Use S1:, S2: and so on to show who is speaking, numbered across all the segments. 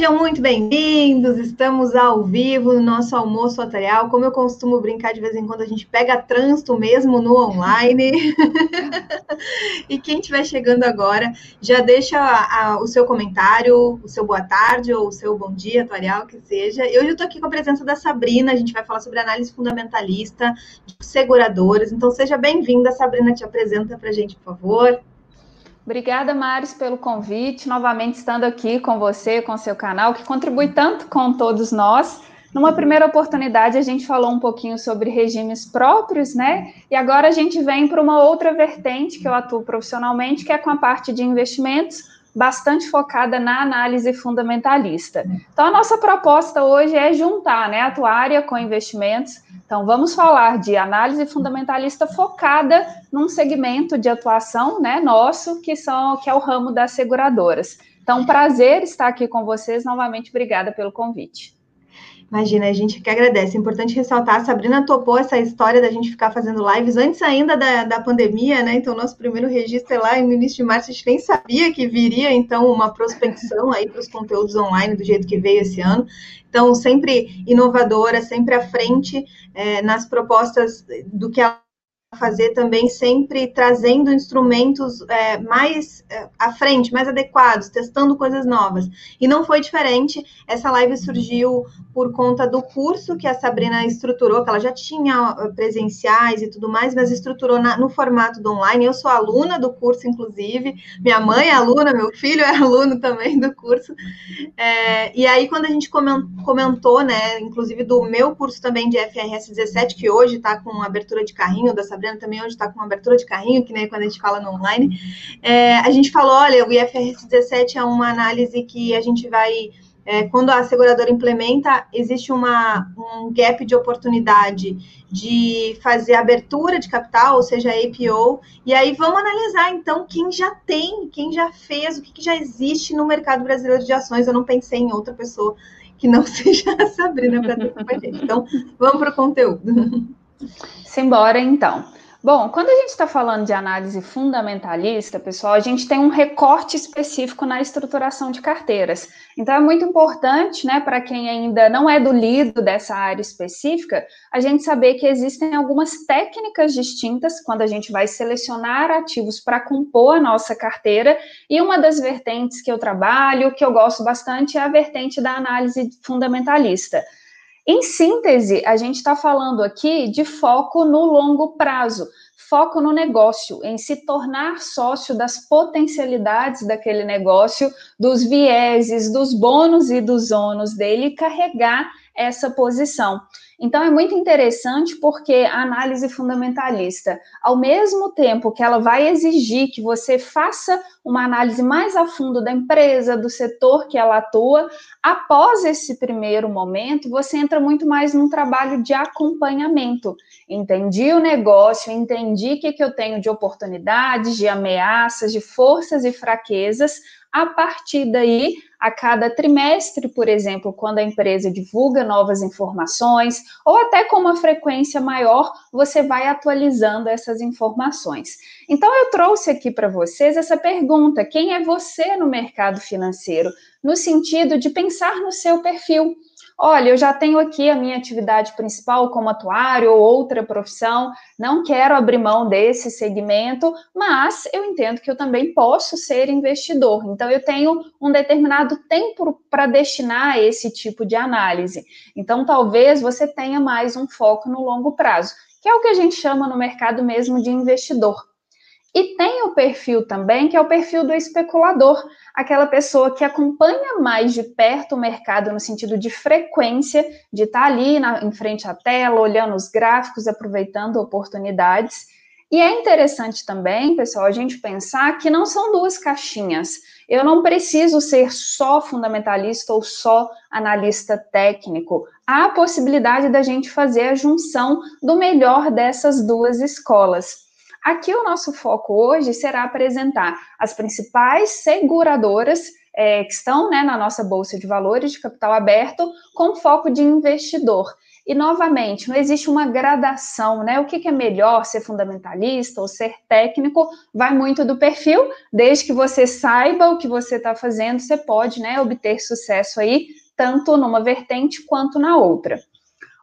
S1: Sejam muito bem-vindos, estamos ao vivo no nosso almoço atuarial. Como eu costumo brincar de vez em quando, a gente pega trânsito mesmo no online. e quem estiver chegando agora, já deixa a, a, o seu comentário, o seu boa tarde ou o seu bom dia atuarial, que seja. Eu já estou aqui com a presença da Sabrina, a gente vai falar sobre análise fundamentalista de seguradoras. Então, seja bem-vinda, Sabrina, te apresenta para a gente, por favor.
S2: Obrigada, Maris, pelo convite. Novamente estando aqui com você, com seu canal, que contribui tanto com todos nós. Numa primeira oportunidade, a gente falou um pouquinho sobre regimes próprios, né? E agora a gente vem para uma outra vertente que eu atuo profissionalmente, que é com a parte de investimentos, bastante focada na análise fundamentalista. Então, a nossa proposta hoje é juntar né, a atuária com investimentos. Então, vamos falar de análise fundamentalista focada num segmento de atuação né, nosso, que, são, que é o ramo das seguradoras. Então, prazer estar aqui com vocês. Novamente, obrigada pelo convite.
S1: Imagina, a gente que agradece. É importante ressaltar, a Sabrina topou essa história da gente ficar fazendo lives antes ainda da, da pandemia, né? Então, nosso primeiro registro é lá no início de março, a gente nem sabia que viria, então, uma prospecção aí para os conteúdos online do jeito que veio esse ano. Então, sempre inovadora, sempre à frente é, nas propostas do que ela fazer também sempre trazendo instrumentos é, mais é, à frente, mais adequados, testando coisas novas. E não foi diferente. Essa live surgiu por conta do curso que a Sabrina estruturou, que ela já tinha presenciais e tudo mais, mas estruturou na, no formato do online. Eu sou aluna do curso, inclusive. Minha mãe é aluna, meu filho é aluno também do curso. É, e aí, quando a gente comentou, né, inclusive do meu curso também de FRS 17, que hoje está com abertura de carrinho da Sabrina, Sabrina também hoje está com uma abertura de carrinho, que nem quando a gente fala no online. É, a gente falou, olha, o IFRS 17 é uma análise que a gente vai é, quando a seguradora implementa, existe uma, um gap de oportunidade de fazer abertura de capital, ou seja, APO, e aí vamos analisar, então, quem já tem, quem já fez, o que, que já existe no mercado brasileiro de ações. Eu não pensei em outra pessoa que não seja a Sabrina para ter com a gente. Então, vamos para o conteúdo.
S2: Simbora, então. Bom, quando a gente está falando de análise fundamentalista, pessoal, a gente tem um recorte específico na estruturação de carteiras. Então, é muito importante, né, para quem ainda não é do lido dessa área específica, a gente saber que existem algumas técnicas distintas quando a gente vai selecionar ativos para compor a nossa carteira. E uma das vertentes que eu trabalho, que eu gosto bastante, é a vertente da análise fundamentalista. Em síntese, a gente está falando aqui de foco no longo prazo, foco no negócio, em se tornar sócio das potencialidades daquele negócio, dos vieses, dos bônus e dos ônus dele e carregar essa posição. Então é muito interessante porque a análise fundamentalista, ao mesmo tempo que ela vai exigir que você faça uma análise mais a fundo da empresa, do setor que ela atua, após esse primeiro momento, você entra muito mais num trabalho de acompanhamento. Entendi o negócio, entendi o que, que eu tenho de oportunidades, de ameaças, de forças e fraquezas. A partir daí, a cada trimestre, por exemplo, quando a empresa divulga novas informações, ou até com uma frequência maior, você vai atualizando essas informações. Então, eu trouxe aqui para vocês essa pergunta: quem é você no mercado financeiro? No sentido de pensar no seu perfil olha, eu já tenho aqui a minha atividade principal como atuário ou outra profissão, não quero abrir mão desse segmento, mas eu entendo que eu também posso ser investidor. Então, eu tenho um determinado tempo para destinar a esse tipo de análise. Então, talvez você tenha mais um foco no longo prazo, que é o que a gente chama no mercado mesmo de investidor. E tem o perfil também, que é o perfil do especulador, aquela pessoa que acompanha mais de perto o mercado no sentido de frequência, de estar tá ali na, em frente à tela, olhando os gráficos, aproveitando oportunidades. E é interessante também, pessoal, a gente pensar que não são duas caixinhas. Eu não preciso ser só fundamentalista ou só analista técnico. Há a possibilidade da gente fazer a junção do melhor dessas duas escolas. Aqui o nosso foco hoje será apresentar as principais seguradoras é, que estão né, na nossa bolsa de valores de capital aberto com foco de investidor. E, novamente, não existe uma gradação, né? O que, que é melhor, ser fundamentalista ou ser técnico? Vai muito do perfil, desde que você saiba o que você está fazendo, você pode né, obter sucesso aí, tanto numa vertente quanto na outra.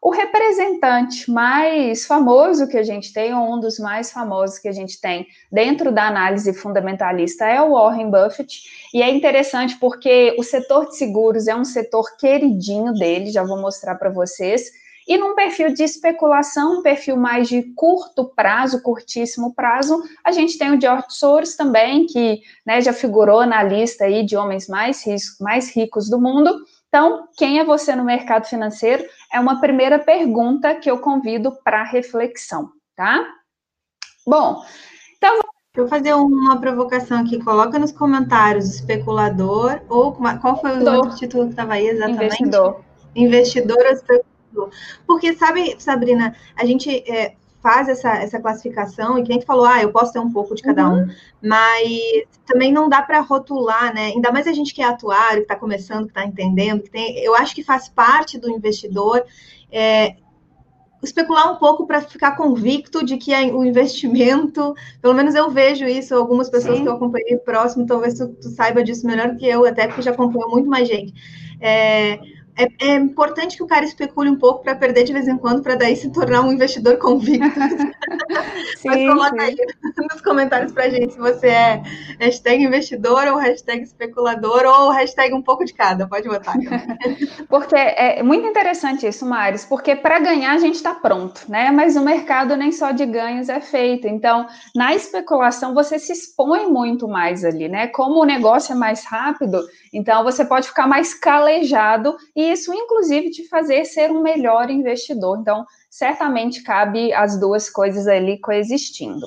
S2: O representante mais famoso que a gente tem, ou um dos mais famosos que a gente tem dentro da análise fundamentalista, é o Warren Buffett. E é interessante porque o setor de seguros é um setor queridinho dele, já vou mostrar para vocês. E num perfil de especulação, um perfil mais de curto prazo, curtíssimo prazo, a gente tem o George Soros também, que né, já figurou na lista aí de homens mais, mais ricos do mundo. Então, quem é você no mercado financeiro? É uma primeira pergunta que eu convido para reflexão, tá? Bom, então.
S1: Deixa eu fazer uma provocação aqui. Coloca nos comentários especulador ou qual foi o outro título que estava aí exatamente?
S2: Investidor.
S1: Investidor ou especulador. Porque, sabe, Sabrina, a gente. É, faz essa, essa classificação, e quem falou, ah, eu posso ter um pouco de cada uhum. um, mas também não dá para rotular, né? Ainda mais a gente que é atuário, que está começando, que está entendendo, que tem, eu acho que faz parte do investidor é, especular um pouco para ficar convicto de que o investimento, pelo menos eu vejo isso, algumas pessoas Sim. que eu acompanhei próximo, talvez tu, tu, saiba disso melhor que eu, até porque já acompanhou muito mais gente. É, é, é, importante que o cara especule um pouco para perder de vez em quando, para daí se tornar um investidor convicto. sim, Mas coloca aí nos comentários para gente se você é hashtag investidor ou hashtag especulador ou hashtag um pouco de cada, pode botar.
S2: porque é muito interessante isso, Maris, porque para ganhar a gente está pronto, né? Mas o mercado nem só de ganhos é feito. Então, na especulação, você se expõe muito mais ali, né? Como o negócio é mais rápido, então você pode ficar mais calejado e isso, inclusive, te fazer ser um melhor investidor. Então, certamente cabe as duas coisas ali coexistindo.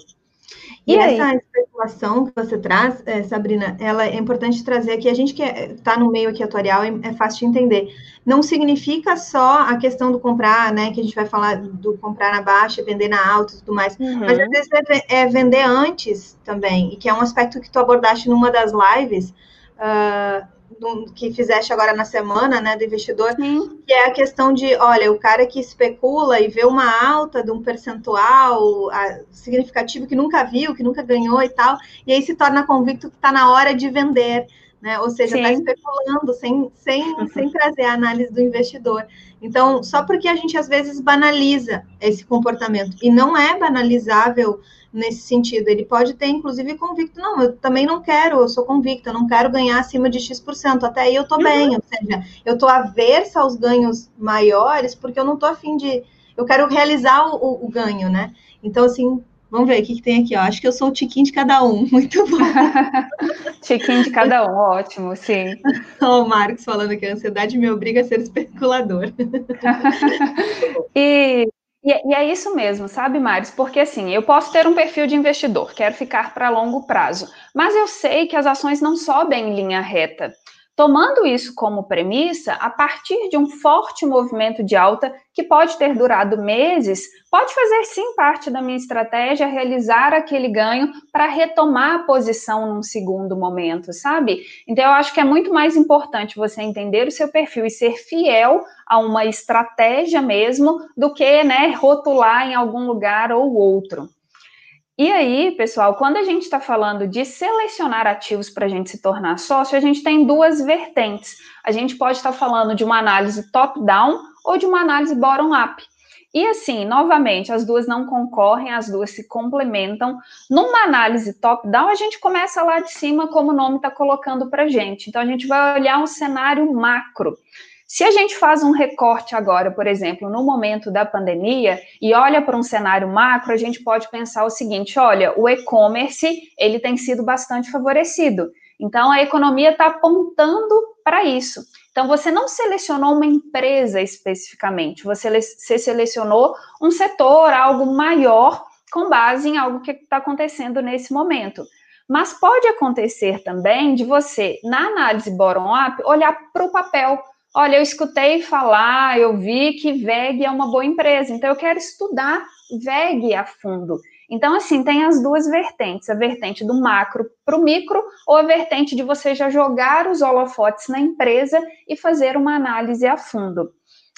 S1: E, e essa especulação que você traz, é, Sabrina, ela é importante trazer aqui. A gente que está no meio aqui atuarial é, é, fácil de entender. Não significa só a questão do comprar, né? Que a gente vai falar do comprar na baixa, vender na alta e tudo mais. Uhum. Mas às vezes é, é, vender antes também, e que é um aspecto que tu abordaste numa das lives. Uh, que fizeste agora na semana, né, do investidor, Sim. que é a questão de, olha, o cara que especula e vê uma alta de um percentual a, significativo que nunca viu, que nunca ganhou e tal, e aí se torna convicto que está na hora de vender, né? Ou seja, está especulando sem, sem, sem trazer a análise do investidor. Então, só porque a gente às vezes banaliza esse comportamento, e não é banalizável nesse sentido. Ele pode ter, inclusive, convicto, não, eu também não quero, eu sou convicta, eu não quero ganhar acima de X%, até aí eu tô uhum. bem, ou seja, eu tô aversa aos ganhos maiores, porque eu não tô afim de, eu quero realizar o, o, o ganho, né? Então, assim, Vamos ver o que, que, tem aqui, ó. Acho que eu sou o tiquinho de cada um. Muito bom.
S2: tiquinho de cada um, ótimo, sim.
S1: o Marcos falando que a ansiedade me obriga a ser especulador.
S2: e e, é, isso mesmo, sabe, Maris? Porque assim, eu posso ter um perfil de investidor, quero ficar para longo prazo, mas eu sei que as ações não sobem em linha reta. Tomando isso como premissa, a partir de um forte movimento de alta que pode ter durado meses, pode fazer sim parte da minha estratégia realizar aquele ganho para retomar a posição num segundo momento, sabe? Então eu acho que é muito mais importante você entender o seu perfil e ser fiel a uma estratégia mesmo do que, né, rotular em algum lugar ou outro. E aí, pessoal, quando a gente está falando de selecionar ativos para a gente se tornar sócio, a gente tem duas vertentes. A gente pode estar tá falando de uma análise top-down ou de uma análise bottom-up. E assim, novamente, as duas não concorrem, as duas se complementam. Numa análise top-down, a gente começa lá de cima, como o nome está colocando para gente. Então, a gente vai olhar um cenário macro. Se a gente faz um recorte agora, por exemplo, no momento da pandemia e olha para um cenário macro, a gente pode pensar o seguinte: olha, o e-commerce ele tem sido bastante favorecido. Então a economia está apontando para isso. Então você não selecionou uma empresa especificamente, você, você selecionou um setor, algo maior, com base em algo que está acontecendo nesse momento. Mas pode acontecer também de você, na análise bottom-up, olhar para o papel Olha, eu escutei falar, eu vi que VEG é uma boa empresa, então eu quero estudar VEG a fundo. Então, assim, tem as duas vertentes, a vertente do macro para o micro, ou a vertente de você já jogar os holofotes na empresa e fazer uma análise a fundo.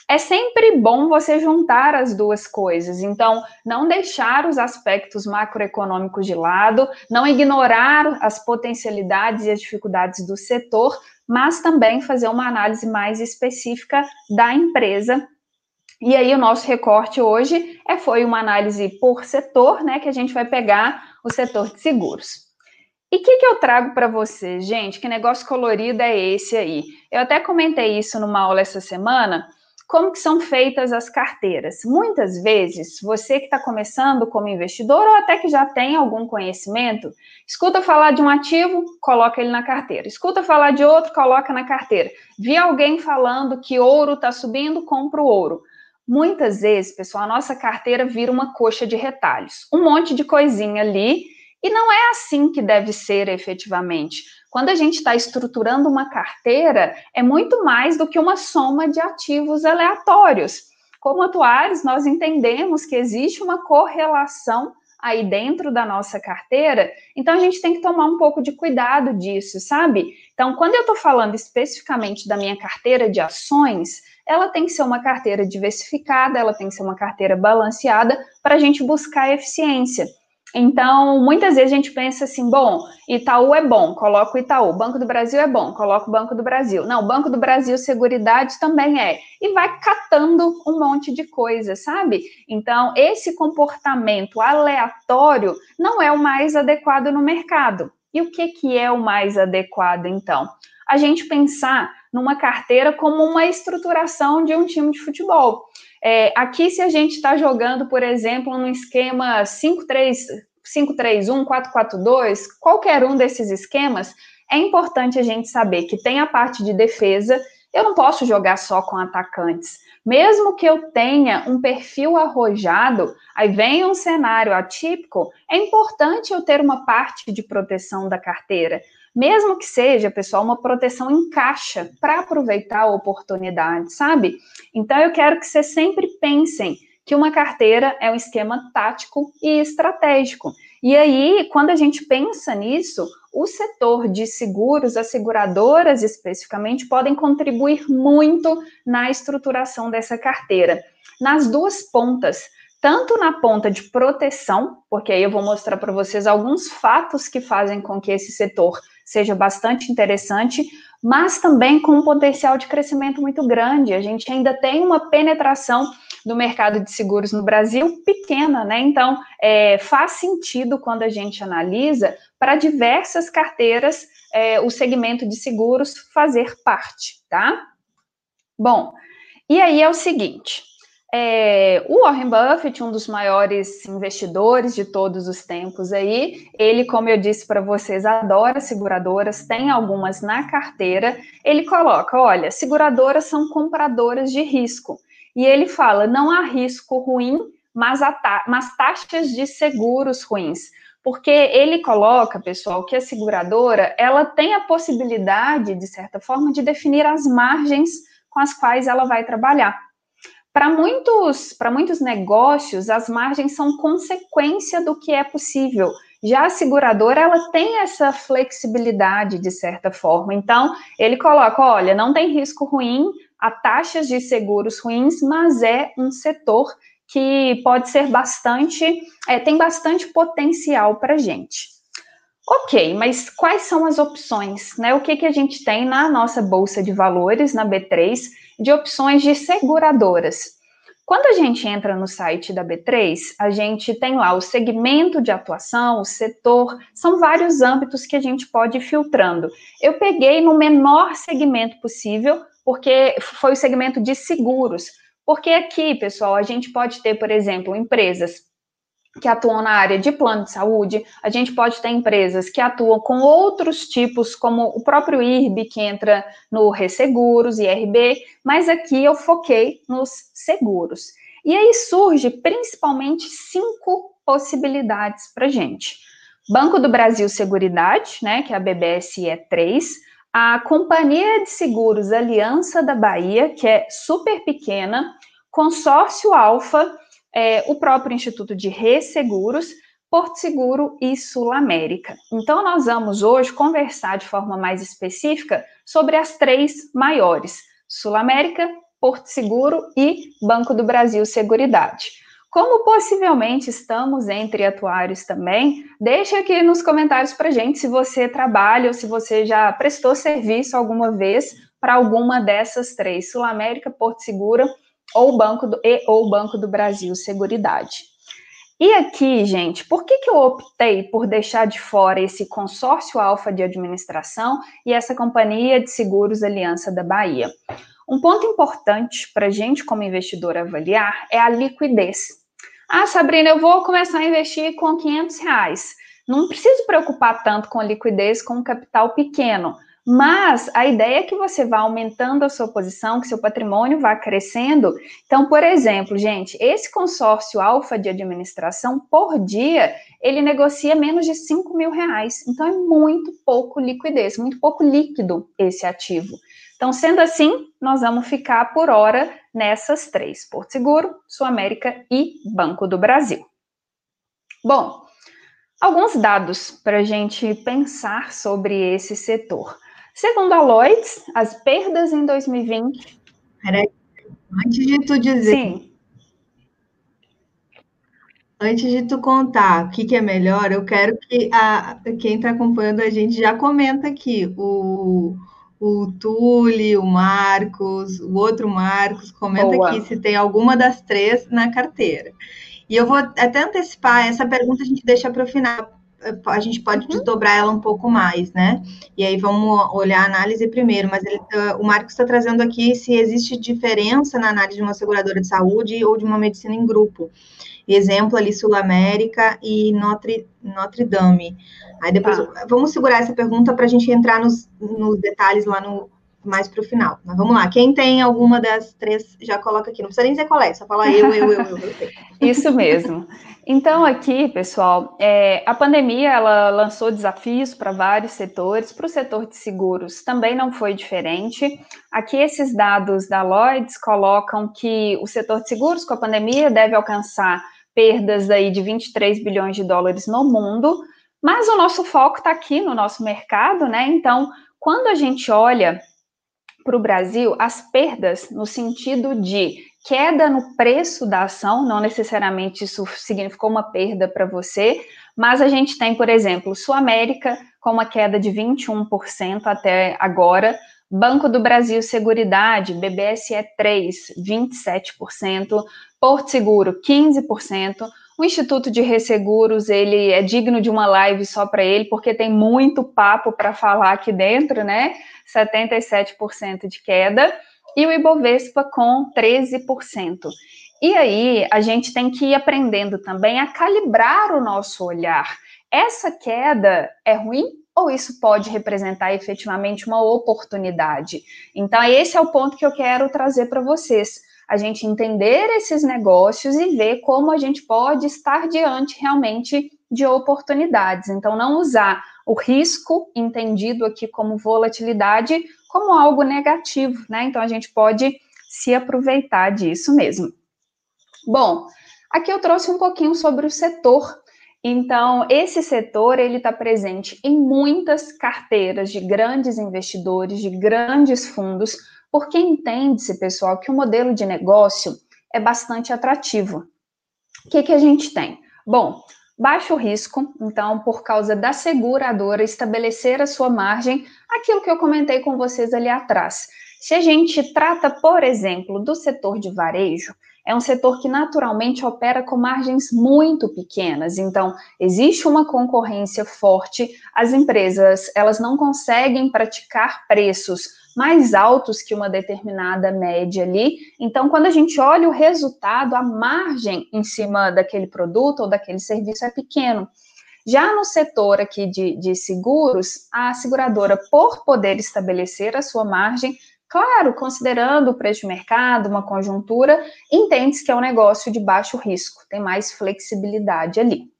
S2: é sempre bom você juntar as duas coisas. Então, não deixar os aspectos macroeconômicos de lado, não ignorar as potencialidades e as dificuldades do setor, mas também fazer uma análise mais específica da empresa. E aí, o nosso recorte hoje é, foi uma análise por setor, né? Que a gente vai pegar o setor de seguros. E o que, que eu trago para vocês, gente? Que negócio colorido é esse aí? Eu até comentei isso numa aula essa semana como que são feitas as carteiras? Muitas vezes, você que está começando como investidor ou até que já tem algum conhecimento, escuta falar de um ativo, coloca ele na carteira. Escuta falar de outro, coloca na carteira. Vi alguém falando que ouro está subindo, compra o ouro. Muitas vezes, pessoal, a nossa carteira vira uma coxa de retalhos. Um monte de coisinha ali e não é assim que deve ser efetivamente. Quando a gente está estruturando uma carteira, é muito mais do que uma soma de ativos aleatórios. Como atuários, nós entendemos que existe uma correlação aí dentro da nossa carteira, então a gente tem que tomar um pouco de cuidado disso, sabe? Então, quando eu estou falando especificamente da minha carteira de ações, ela tem que ser uma carteira diversificada, ela tem que ser uma carteira balanceada para a gente buscar eficiência. Então, muitas vezes a gente pensa assim, bom, Itaú é bom, coloco Itaú. Banco do Brasil é bom, coloco o Banco do Brasil. Não, Banco do Brasil Seguridade também é. E vai catando um monte de coisa, sabe? Então, esse comportamento aleatório não é o mais adequado no mercado. E o que, que é o mais adequado, então? A gente pensar numa carteira como uma estruturação de um time de futebol. É, aqui, se a gente está jogando, por exemplo, no esquema 5-3-1, 4-4-2, qualquer um desses esquemas, é importante a gente saber que tem a parte de defesa. Eu não posso jogar só com atacantes. Mesmo que eu tenha um perfil arrojado, aí vem um cenário atípico, é importante eu ter uma parte de proteção da carteira. Mesmo que seja, pessoal, uma proteção em caixa para aproveitar a oportunidade, sabe? Então eu quero que vocês sempre pensem que uma carteira é um esquema tático e estratégico. E aí, quando a gente pensa nisso, o setor de seguros, as seguradoras especificamente, podem contribuir muito na estruturação dessa carteira. Nas duas pontas, tanto na ponta de proteção, porque aí eu vou mostrar para vocês alguns fatos que fazem com que esse setor seja bastante interessante, mas também com um potencial de crescimento muito grande. A gente ainda tem uma penetração do mercado de seguros no Brasil pequena, né? Então, é, faz sentido quando a gente analisa para diversas carteiras é, o segmento de seguros fazer parte, tá? Bom, e aí é o seguinte: é, o Warren Buffett, um dos maiores investidores de todos os tempos aí, ele, como eu disse para vocês, adora seguradoras, tem algumas na carteira. Ele coloca: olha, seguradoras são compradoras de risco. E ele fala: não há risco ruim, mas, ta mas taxas de seguros ruins. Porque ele coloca, pessoal, que a seguradora ela tem a possibilidade, de certa forma, de definir as margens com as quais ela vai trabalhar. Para muitos, para muitos negócios, as margens são consequência do que é possível. Já a seguradora, ela tem essa flexibilidade de certa forma. Então, ele coloca, olha, não tem risco ruim, há taxas de seguros ruins, mas é um setor que pode ser bastante, é, tem bastante potencial para a gente. Ok, mas quais são as opções? Né? O que, que a gente tem na nossa Bolsa de Valores, na B3, de opções de seguradoras? Quando a gente entra no site da B3, a gente tem lá o segmento de atuação, o setor, são vários âmbitos que a gente pode ir filtrando. Eu peguei no menor segmento possível, porque foi o segmento de seguros. Porque aqui, pessoal, a gente pode ter, por exemplo, empresas que atuam na área de plano de saúde, a gente pode ter empresas que atuam com outros tipos, como o próprio IRB, que entra no Resseguros, IRB, mas aqui eu foquei nos seguros. E aí surge principalmente cinco possibilidades para gente. Banco do Brasil Seguridade, né, que é a BBSE 3, a Companhia de Seguros Aliança da Bahia, que é super pequena, Consórcio Alfa, é, o próprio Instituto de Resseguros, Porto Seguro e Sul América. Então, nós vamos hoje conversar de forma mais específica sobre as três maiores: Sul América, Porto Seguro e Banco do Brasil Seguridade. Como possivelmente estamos entre atuários também, deixe aqui nos comentários para gente se você trabalha ou se você já prestou serviço alguma vez para alguma dessas três, Sul América, Porto Seguro ou Banco do, e, ou Banco do Brasil Seguridade. E aqui, gente, por que, que eu optei por deixar de fora esse consórcio alfa de administração e essa companhia de seguros Aliança da Bahia? Um ponto importante para a gente, como investidor, avaliar é a liquidez. Ah, Sabrina, eu vou começar a investir com 500 reais. Não preciso preocupar tanto com a liquidez com um capital pequeno. Mas a ideia é que você vá aumentando a sua posição, que seu patrimônio vá crescendo. Então, por exemplo, gente, esse consórcio alfa de administração, por dia, ele negocia menos de 5 mil reais. Então, é muito pouco liquidez, muito pouco líquido esse ativo. Então, sendo assim, nós vamos ficar por hora nessas três: Porto Seguro, Sul América e Banco do Brasil. Bom, alguns dados para a gente pensar sobre esse setor. Segundo a Lloyds, as perdas em 2020.
S1: Peraí, antes de tu dizer. Sim. Antes de tu contar o que, que é melhor, eu quero que a, quem está acompanhando a gente já comenta aqui. O, o Tule, o Marcos, o outro Marcos, comenta Boa. aqui se tem alguma das três na carteira. E eu vou até antecipar, essa pergunta a gente deixa para o final, a gente pode uhum. desdobrar ela um pouco mais, né? E aí vamos olhar a análise primeiro, mas ele, uh, o Marcos está trazendo aqui se existe diferença na análise de uma seguradora de saúde ou de uma medicina em grupo. Exemplo ali, Sul América e Notre, Notre Dame. Aí depois, ah. vamos segurar essa pergunta para a gente entrar nos, nos detalhes lá no, mais para o final. Mas vamos lá, quem tem alguma das três, já coloca aqui. Não precisa nem dizer qual é, só fala eu, eu, eu, eu. eu.
S2: Isso mesmo. Então, aqui, pessoal, é, a pandemia ela lançou desafios para vários setores, para o setor de seguros também não foi diferente. Aqui, esses dados da Lloyds colocam que o setor de seguros com a pandemia deve alcançar perdas aí de 23 bilhões de dólares no mundo, mas o nosso foco está aqui no nosso mercado, né? Então, quando a gente olha para o Brasil, as perdas no sentido de queda no preço da ação, não necessariamente isso significou uma perda para você, mas a gente tem, por exemplo, Sul América com uma queda de 21% até agora, Banco do Brasil Seguridade, BBSE 3, 27%, Porto Seguro 15%, o Instituto de Resseguros, ele é digno de uma live só para ele, porque tem muito papo para falar aqui dentro, né? 77% de queda e o Ibovespa com 13%. E aí a gente tem que ir aprendendo também a calibrar o nosso olhar. Essa queda é ruim ou isso pode representar efetivamente uma oportunidade? Então, esse é o ponto que eu quero trazer para vocês. A gente entender esses negócios e ver como a gente pode estar diante realmente de oportunidades. Então, não usar o risco entendido aqui como volatilidade como algo negativo, né? Então a gente pode se aproveitar disso mesmo. Bom, aqui eu trouxe um pouquinho sobre o setor. Então, esse setor ele está presente em muitas carteiras de grandes investidores, de grandes fundos, porque entende-se, pessoal, que o modelo de negócio é bastante atrativo. O que, que a gente tem? Bom, baixo risco, então, por causa da seguradora estabelecer a sua margem, aquilo que eu comentei com vocês ali atrás. Se a gente trata, por exemplo, do setor de varejo, é um setor que naturalmente opera com margens muito pequenas, então existe uma concorrência forte, as empresas, elas não conseguem praticar preços mais altos que uma determinada média ali. Então, quando a gente olha o resultado, a margem em cima daquele produto ou daquele serviço é pequeno. Já no setor aqui de, de seguros, a seguradora, por poder estabelecer a sua margem, claro, considerando o preço de mercado, uma conjuntura, entende-se que é um negócio de baixo risco, tem mais flexibilidade ali.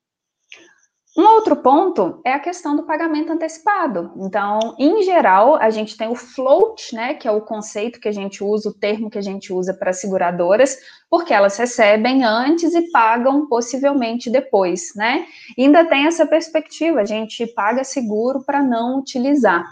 S2: Um outro ponto é a questão do pagamento antecipado. Então, em geral, a gente tem o float, né, que é o conceito que a gente usa, o termo que a gente usa para seguradoras, porque elas recebem antes e pagam possivelmente depois, né? Ainda tem essa perspectiva, a gente paga seguro para não utilizar.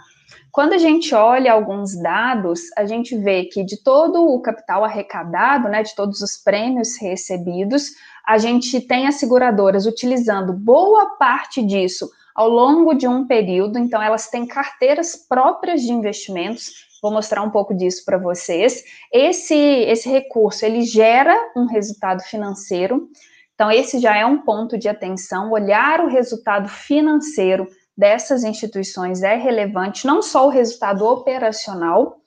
S2: Quando a gente olha alguns dados, a gente vê que de todo o capital arrecadado, né, de todos os prêmios recebidos, a gente tem as seguradoras utilizando boa parte disso ao longo de um período, então elas têm carteiras próprias de investimentos. Vou mostrar um pouco disso para vocês. Esse esse recurso, ele gera um resultado financeiro. Então esse já é um ponto de atenção, olhar o resultado financeiro dessas instituições é relevante, não só o resultado operacional.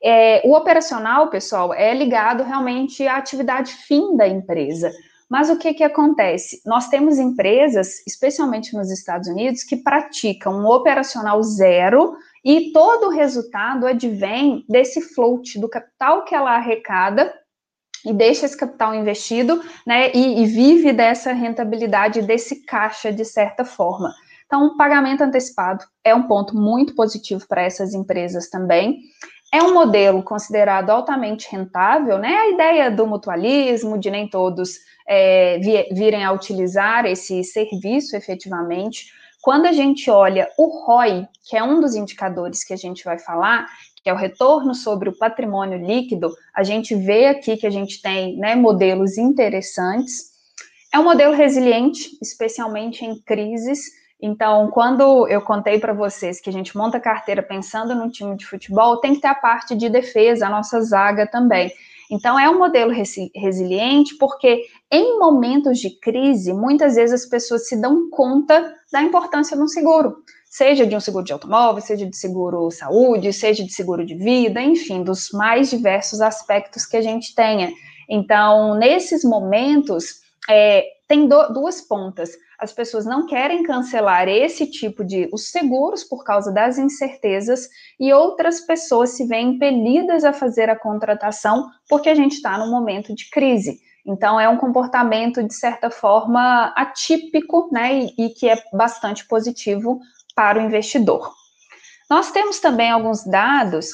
S2: É, o operacional, pessoal, é ligado realmente à atividade fim da empresa. Mas o que, que acontece? Nós temos empresas, especialmente nos Estados Unidos, que praticam um operacional zero e todo o resultado advém desse float, do capital que ela arrecada e deixa esse capital investido, né, e, e vive dessa rentabilidade, desse caixa, de certa forma. Então, o pagamento antecipado é um ponto muito positivo para essas empresas também. É um modelo considerado altamente rentável, né? A ideia do mutualismo, de nem todos é, virem a utilizar esse serviço efetivamente. Quando a gente olha o ROI, que é um dos indicadores que a gente vai falar, que é o retorno sobre o patrimônio líquido, a gente vê aqui que a gente tem né, modelos interessantes. É um modelo resiliente, especialmente em crises, então, quando eu contei para vocês que a gente monta carteira pensando num time de futebol, tem que ter a parte de defesa, a nossa zaga também. Então, é um modelo resi resiliente, porque em momentos de crise, muitas vezes as pessoas se dão conta da importância de um seguro, seja de um seguro de automóvel, seja de seguro saúde, seja de seguro de vida, enfim, dos mais diversos aspectos que a gente tenha. Então, nesses momentos, é, tem duas pontas as pessoas não querem cancelar esse tipo de os seguros por causa das incertezas e outras pessoas se veem impelidas a fazer a contratação porque a gente está num momento de crise. Então é um comportamento de certa forma atípico, né, e, e que é bastante positivo para o investidor. Nós temos também alguns dados.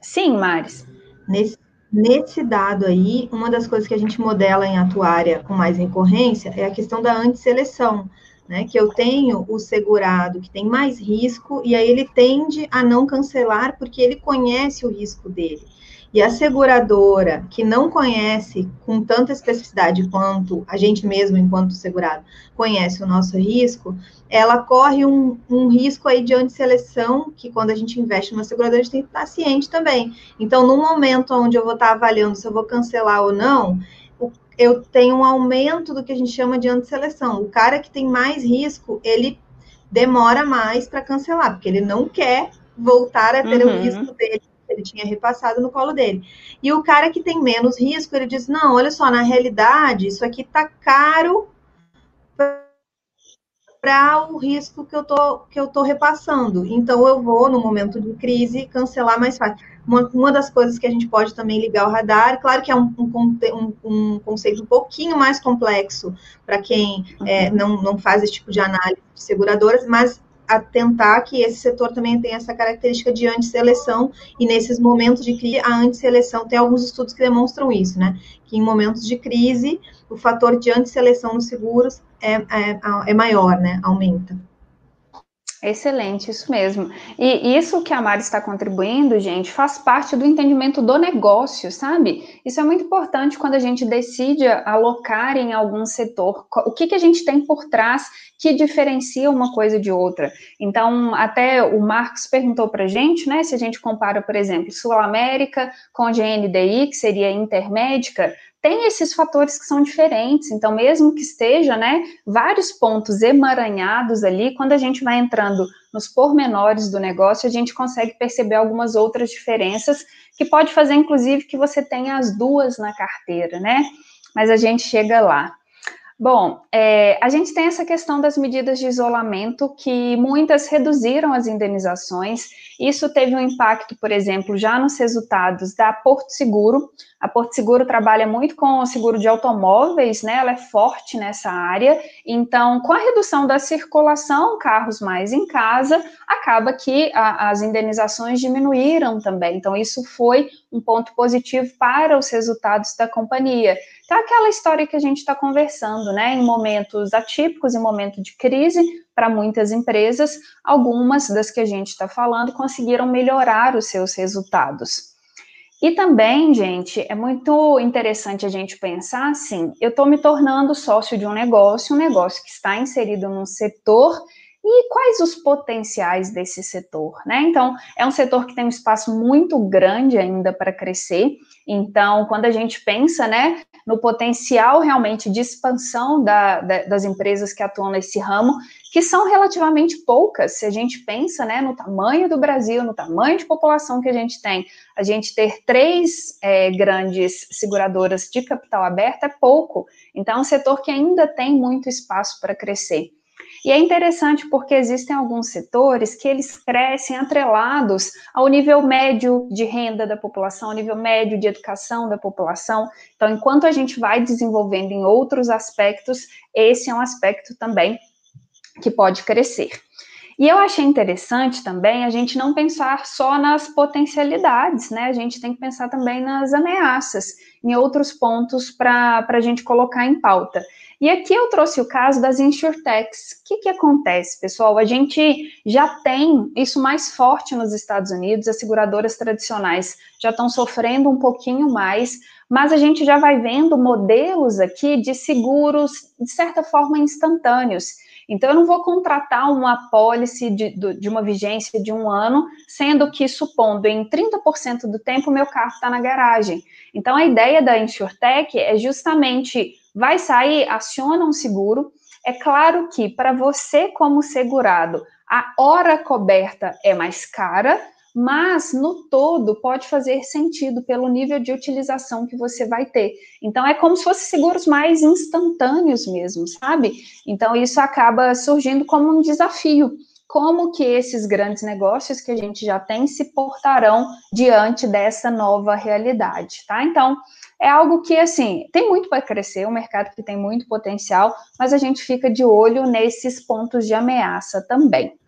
S2: Sim, Maris.
S1: Nesse Nesse dado aí, uma das coisas que a gente modela em atuária com mais recorrência é a questão da antisseleção, né? Que eu tenho o segurado que tem mais risco e aí ele tende a não cancelar porque ele conhece o risco dele. E a seguradora que não conhece com tanta especificidade quanto a gente mesmo, enquanto segurado, conhece o nosso risco, ela corre um, um risco aí de antisseleção, que quando a gente investe numa seguradora, a gente tem que estar ciente também. Então, no momento onde eu vou estar avaliando se eu vou cancelar ou não, eu tenho um aumento do que a gente chama de antisseleção. O cara que tem mais risco, ele demora mais para cancelar, porque ele não quer voltar a ter uhum. o risco dele ele tinha repassado no colo dele. E o cara que tem menos risco, ele diz: não, olha só, na realidade, isso aqui tá caro para o risco que eu tô que eu tô repassando. Então eu vou no momento de crise cancelar mais fácil. Uma, uma das coisas que a gente pode também ligar o radar, claro que é um, um, um conceito um pouquinho mais complexo para quem é, uhum. não, não faz esse tipo de análise de seguradoras, mas atentar que esse setor também tem essa característica de antisseleção, e nesses momentos de crise, a antisseleção, tem alguns estudos que demonstram isso, né? Que em momentos de crise, o fator de antisseleção nos seguros é, é, é maior, né? Aumenta.
S2: Excelente, isso mesmo. E isso que a Mari está contribuindo, gente, faz parte do entendimento do negócio, sabe? Isso é muito importante quando a gente decide alocar em algum setor. O que, que a gente tem por trás que diferencia uma coisa de outra? Então, até o Marcos perguntou para a gente, né, se a gente compara, por exemplo, Sul América com GNDI, que seria intermédica, tem esses fatores que são diferentes. Então, mesmo que esteja, né, vários pontos emaranhados ali, quando a gente vai entrando nos pormenores do negócio, a gente consegue perceber algumas outras diferenças que pode fazer, inclusive, que você tenha as duas na carteira, né? Mas a gente chega lá. Bom, é, a gente tem essa questão das medidas de isolamento, que muitas reduziram as indenizações. Isso teve um impacto, por exemplo, já nos resultados da Porto Seguro. A Porto Seguro trabalha muito com o seguro de automóveis, né? Ela é forte nessa área. Então, com a redução da circulação, carros mais em casa, acaba que a, as indenizações diminuíram também. Então, isso foi um ponto positivo para os resultados da companhia. Então, aquela história que a gente está conversando, né? Em momentos atípicos, em momento de crise, para muitas empresas, algumas das que a gente está falando conseguiram melhorar os seus resultados. E também, gente, é muito interessante a gente pensar assim: eu estou me tornando sócio de um negócio, um negócio que está inserido num setor e quais os potenciais desse setor, né? Então, é um setor que tem um espaço muito grande ainda para crescer. Então, quando a gente pensa, né, no potencial realmente de expansão da, da, das empresas que atuam nesse ramo, que são relativamente poucas, se a gente pensa, né, no tamanho do Brasil, no tamanho de população que a gente tem, a gente ter três é, grandes seguradoras de capital aberto é pouco. Então, é um setor que ainda tem muito espaço para crescer. E é interessante porque existem alguns setores que eles crescem atrelados ao nível médio de renda da população, ao nível médio de educação da população. Então, enquanto a gente vai desenvolvendo em outros aspectos, esse é um aspecto também que pode crescer. E eu achei interessante também a gente não pensar só nas potencialidades, né? A gente tem que pensar também nas ameaças, em outros pontos para a gente colocar em pauta. E aqui eu trouxe o caso das insurtechs. O que, que acontece, pessoal? A gente já tem isso mais forte nos Estados Unidos, as seguradoras tradicionais já estão sofrendo um pouquinho mais, mas a gente já vai vendo modelos aqui de seguros, de certa forma, instantâneos. Então, eu não vou contratar uma pólice de, de uma vigência de um ano, sendo que, supondo em 30% do tempo, meu carro está na garagem. Então, a ideia da InsurTech é justamente vai sair, aciona um seguro. É claro que para você, como segurado, a hora coberta é mais cara, mas no todo pode fazer sentido pelo nível de utilização que você vai ter. Então é como se fossem seguros mais instantâneos mesmo, sabe? Então isso acaba surgindo como um desafio. Como que esses grandes negócios que a gente já tem se portarão diante dessa nova realidade, tá? Então, é algo que, assim, tem muito para crescer, um mercado que tem muito potencial, mas a gente fica de olho nesses pontos de ameaça também.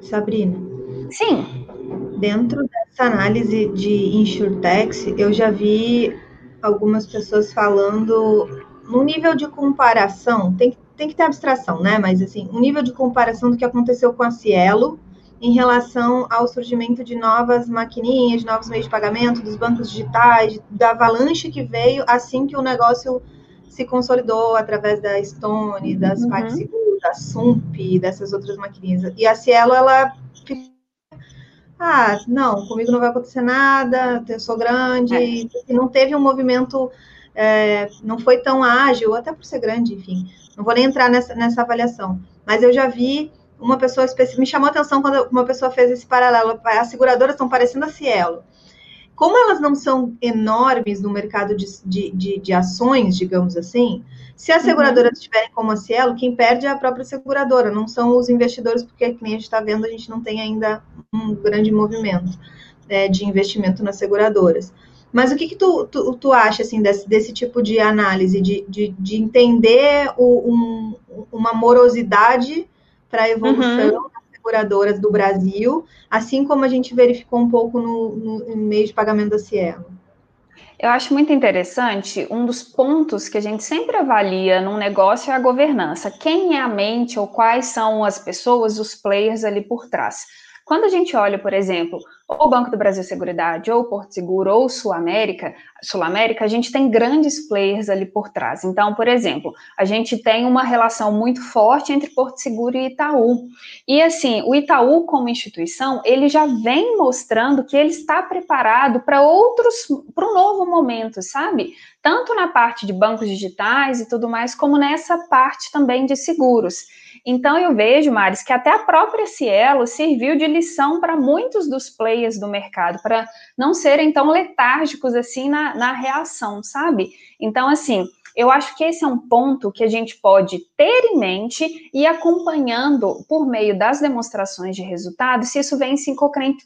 S1: Sabrina.
S2: Sim.
S1: Dentro dessa análise de insurtechs, eu já vi algumas pessoas falando no nível de comparação, tem, tem que ter abstração, né? Mas assim, um nível de comparação do que aconteceu com a Cielo em relação ao surgimento de novas maquininhas, de novos meios de pagamento, dos bancos digitais, da avalanche que veio assim que o negócio se consolidou através da Stone, das uhum. PagSeguro, da Sump, dessas outras maquininhas. E a Cielo, ela ah, não, comigo não vai acontecer nada, eu sou grande, é. não teve um movimento, é, não foi tão ágil, até por ser grande, enfim. Não vou nem entrar nessa, nessa avaliação. Mas eu já vi uma pessoa específica, me chamou a atenção quando uma pessoa fez esse paralelo. As seguradoras estão parecendo a Cielo. Como elas não são enormes no mercado de, de, de, de ações, digamos assim, se as uhum. seguradoras uhum. estiverem como a Cielo, quem perde é a própria seguradora, não são os investidores, porque, como a gente está vendo, a gente não tem ainda um grande movimento é, de investimento nas seguradoras. Mas o que, que tu, tu, tu acha assim, desse, desse tipo de análise, de, de, de entender o, um, uma morosidade para a evolução uhum. das seguradoras do Brasil, assim como a gente verificou um pouco no, no, no meio de pagamento da Cielo.
S2: Eu acho muito interessante, um dos pontos que a gente sempre avalia num negócio é a governança. Quem é a mente ou quais são as pessoas, os players ali por trás. Quando a gente olha, por exemplo, ou Banco do Brasil Seguridade, ou Porto Seguro, ou Sul América, Sul América, a gente tem grandes players ali por trás. Então, por exemplo, a gente tem uma relação muito forte entre Porto Seguro e Itaú. E assim, o Itaú como instituição, ele já vem mostrando que ele está preparado para outros, para um novo momento, sabe? Tanto na parte de bancos digitais e tudo mais, como nessa parte também de seguros. Então eu vejo, Maris, que até a própria Cielo serviu de lição para muitos dos players do mercado, para não serem tão letárgicos assim na, na reação, sabe? Então, assim, eu acho que esse é um ponto que a gente pode ter em mente e acompanhando por meio das demonstrações de resultados, se isso vem se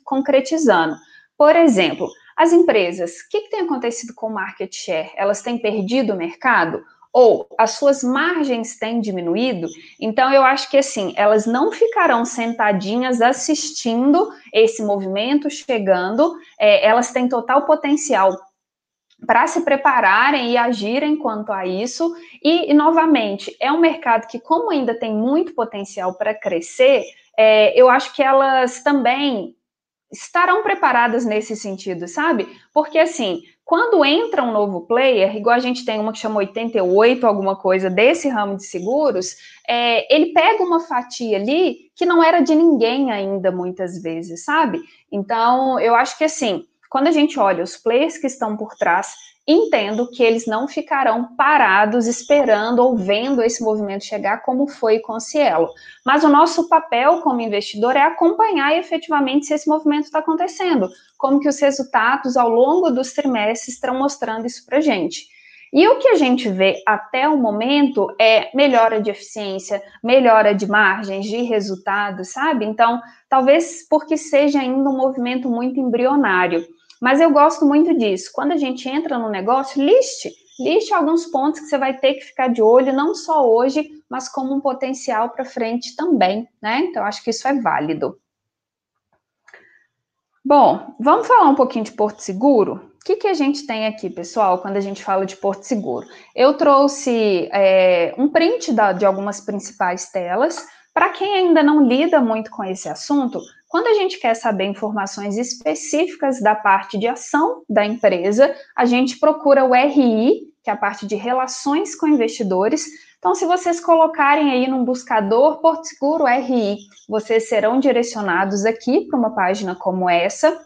S2: concretizando. Por exemplo, as empresas, o que, que tem acontecido com o market share? Elas têm perdido o mercado? Ou as suas margens têm diminuído, então eu acho que assim, elas não ficarão sentadinhas assistindo esse movimento chegando, é, elas têm total potencial para se prepararem e agirem quanto a isso. E, e, novamente, é um mercado que, como ainda tem muito potencial para crescer, é, eu acho que elas também estarão preparadas nesse sentido, sabe? Porque, assim, quando entra um novo player, igual a gente tem uma que chama 88, alguma coisa desse ramo de seguros, é, ele pega uma fatia ali que não era de ninguém ainda, muitas vezes, sabe? Então, eu acho que assim, quando a gente olha os players que estão por trás, entendo que eles não ficarão parados esperando ou vendo esse movimento chegar, como foi com o Cielo. Mas o nosso papel como investidor é acompanhar efetivamente se esse movimento está acontecendo, como que os resultados ao longo dos trimestres estão mostrando isso para a gente. E o que a gente vê até o momento é melhora de eficiência, melhora de margens, de resultados, sabe? Então, talvez porque seja ainda um movimento muito embrionário. Mas eu gosto muito disso. Quando a gente entra no negócio, liste. Liste alguns pontos que você vai ter que ficar de olho, não só hoje, mas como um potencial para frente também, né? Então, acho que isso é válido. Bom, vamos falar um pouquinho de Porto Seguro? O que, que a gente tem aqui, pessoal, quando a gente fala de Porto Seguro? Eu trouxe é, um print da, de algumas principais telas. Para quem ainda não lida muito com esse assunto, quando a gente quer saber informações específicas da parte de ação da empresa, a gente procura o RI, que é a parte de relações com investidores. Então, se vocês colocarem aí num buscador Porto Seguro RI, vocês serão direcionados aqui para uma página como essa.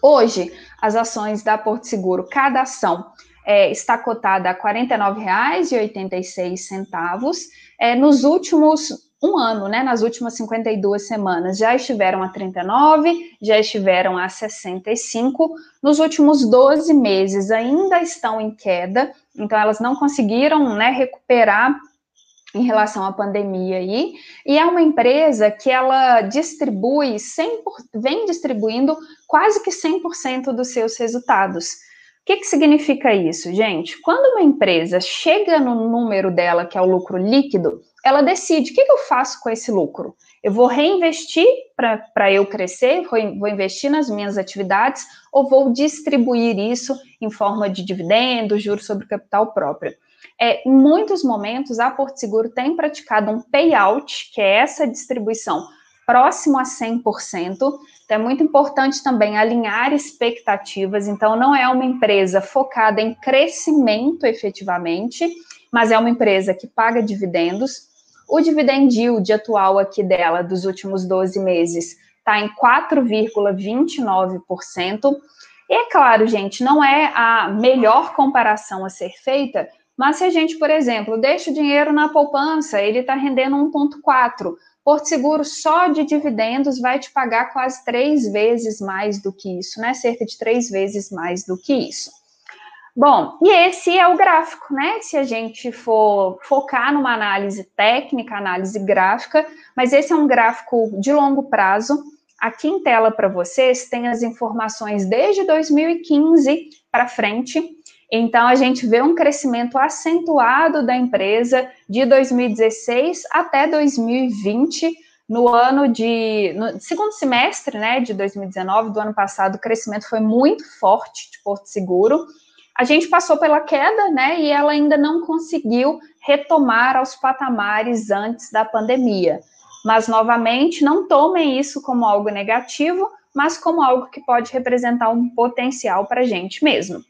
S2: Hoje, as ações da Porto Seguro, cada ação é, está cotada a R$ 49,86. É, nos últimos um ano, né, nas últimas 52 semanas, já estiveram a 39, já estiveram a 65. Nos últimos 12 meses ainda estão em queda, então elas não conseguiram, né, recuperar em relação à pandemia aí, e é uma empresa que ela distribui 100%, vem distribuindo quase que 100% dos seus resultados. O que, que significa isso, gente? Quando uma empresa chega no número dela, que é o lucro líquido, ela decide o que, que eu faço com esse lucro. Eu vou reinvestir para eu crescer, vou, investir nas minhas atividades, ou vou distribuir isso em forma de dividendos, juros sobre capital próprio. É, em muitos momentos, a Porto Seguro tem praticado um payout, que é essa distribuição próximo a 100%. Então, é muito importante também alinhar expectativas. Então, não é uma empresa focada em crescimento efetivamente, mas é uma empresa que paga dividendos, o dividend yield atual aqui dela dos últimos 12 meses está em 4,29%. E é claro, gente, não é a melhor comparação a ser feita, mas se a gente, por exemplo, deixa o dinheiro na poupança, ele está rendendo 1,4%. Porto Seguro só de dividendos vai te pagar quase três vezes mais do que isso, né? Cerca de três vezes mais do que isso. Bom, e esse é o gráfico, né? Se a gente for focar numa análise técnica, análise gráfica, mas esse é um gráfico de longo prazo. Aqui em tela para vocês tem as informações desde 2015 para frente. Então a gente vê um crescimento acentuado da empresa de 2016 até 2020. No ano de no segundo semestre, né, de 2019, do ano passado, o crescimento foi muito forte de Porto Seguro a gente passou pela queda, né, e ela ainda não conseguiu retomar aos patamares antes da pandemia. Mas, novamente, não tomem isso como algo negativo, mas como algo que pode representar um potencial para a gente mesmo.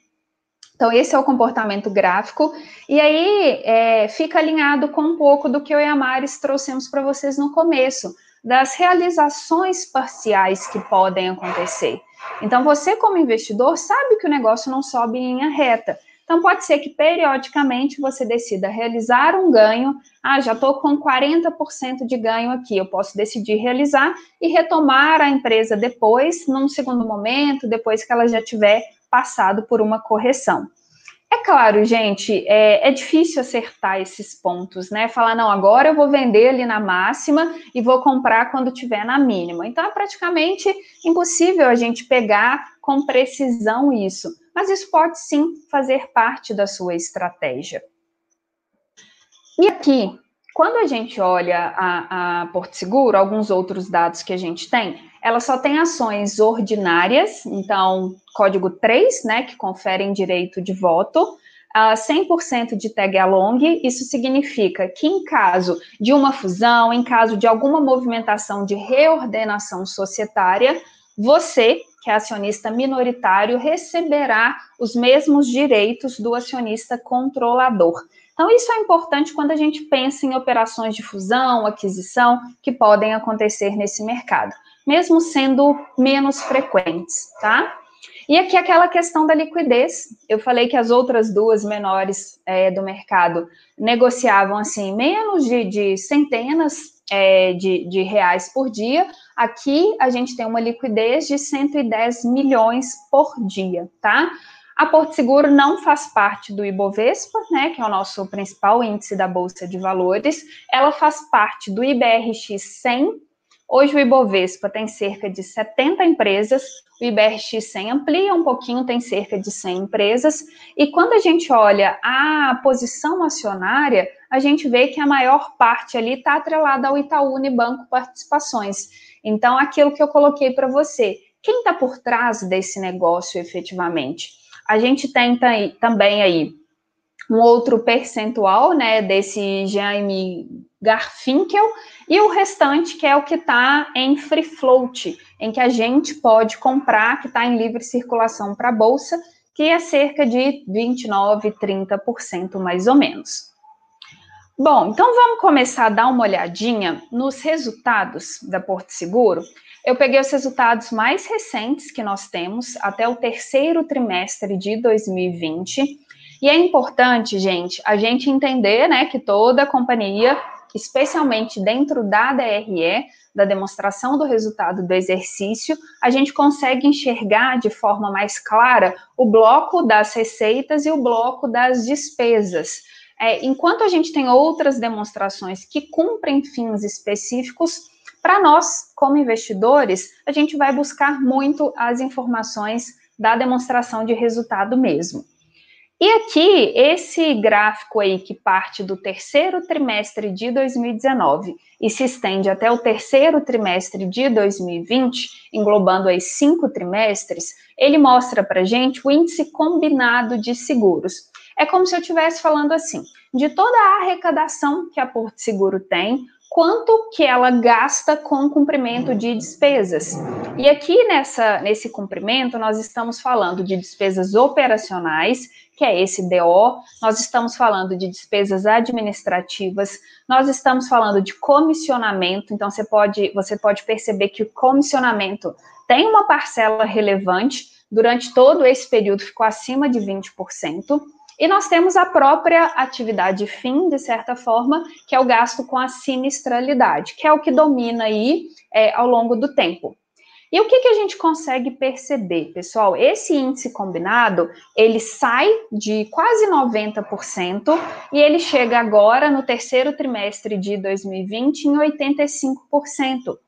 S2: Então, esse é o comportamento gráfico. E aí, é, fica alinhado com um pouco do que eu e a Maris trouxemos para vocês no começo, das realizações parciais que podem acontecer. Então, você, como investidor, sabe que o negócio não sobe em linha reta. Então, pode ser que periodicamente você decida realizar um ganho. Ah, já estou com 40% de ganho aqui. Eu posso decidir realizar e retomar a empresa depois, num segundo momento, depois que ela já tiver passado por uma correção. É claro, gente, é, é, difícil acertar esses pontos, né? Falar, não, agora eu vou vender ali na máxima e vou comprar quando tiver na mínima. Então, é praticamente impossível a gente pegar com precisão isso. Mas isso pode sim fazer parte da sua estratégia. E aqui, quando a gente olha a, a Porto Seguro, alguns outros dados que a gente tem, ela só tem ações ordinárias, então, código 3, né, que conferem direito de voto, uh, 100% de tag along, isso significa que em caso de uma fusão, em caso de alguma movimentação de reordenação societária, você, que é acionista minoritário, receberá os mesmos direitos do acionista controlador. Então, isso é importante quando a gente pensa em operações de fusão, aquisição, que podem acontecer nesse mercado, mesmo sendo menos frequentes, tá? E aqui aquela questão da liquidez. Eu falei que as outras duas menores é, do mercado negociavam assim menos de, de centenas é, de, de reais por dia. Aqui a gente tem uma liquidez de 110 milhões por dia, tá? A Porto Seguro não faz parte do Ibovespa, né, que é o nosso principal índice da Bolsa de Valores. Ela faz parte do IBRX 100. Hoje o Ibovespa tem cerca de 70 empresas, o IBRX 100 amplia um pouquinho, tem cerca de 100 empresas. E quando a gente olha a posição acionária, a gente vê que a maior parte ali está atrelada ao Itaú Unibanco Participações. Então, aquilo que eu coloquei para você, quem está por trás desse negócio efetivamente? A gente tem também aí um outro percentual, né, desse Jaime Garfinkel, e o restante que é o que está em free float, em que a gente pode comprar, que está em livre circulação para a Bolsa, que é cerca de 29, 30% mais ou menos. Bom, então vamos começar a dar uma olhadinha nos resultados da Porto Seguro eu peguei os resultados mais recentes que nós temos até o terceiro trimestre de 2020. E é importante, gente, a gente entender, né, que toda companhia, especialmente dentro da DRE, da demonstração do resultado do exercício, a gente consegue enxergar de forma mais clara o bloco das receitas e o bloco das despesas. É, enquanto a gente tem outras demonstrações que cumprem fins específicos, para nós, como investidores, a gente vai buscar muito as informações da demonstração de resultado mesmo. E aqui, esse gráfico aí que parte do terceiro trimestre de 2019 e se estende até o terceiro trimestre de 2020, englobando aí cinco trimestres, ele mostra para gente o índice combinado de seguros. É como se eu estivesse falando assim, de toda a arrecadação que a Porto Seguro tem, quanto que ela gasta com cumprimento de despesas. E aqui nessa, nesse cumprimento, nós estamos falando de despesas operacionais, que é esse DO, nós estamos falando de despesas administrativas, nós estamos falando de comissionamento, então você pode, você pode perceber que o comissionamento tem uma parcela relevante, durante todo esse período ficou acima de 20%. E nós temos a própria atividade fim, de certa forma, que é o gasto com a sinistralidade, que é o que domina aí é, ao longo do tempo. E o que, que a gente consegue perceber, pessoal? Esse índice combinado, ele sai de quase 90% e ele chega agora no terceiro trimestre de 2020 em 85%.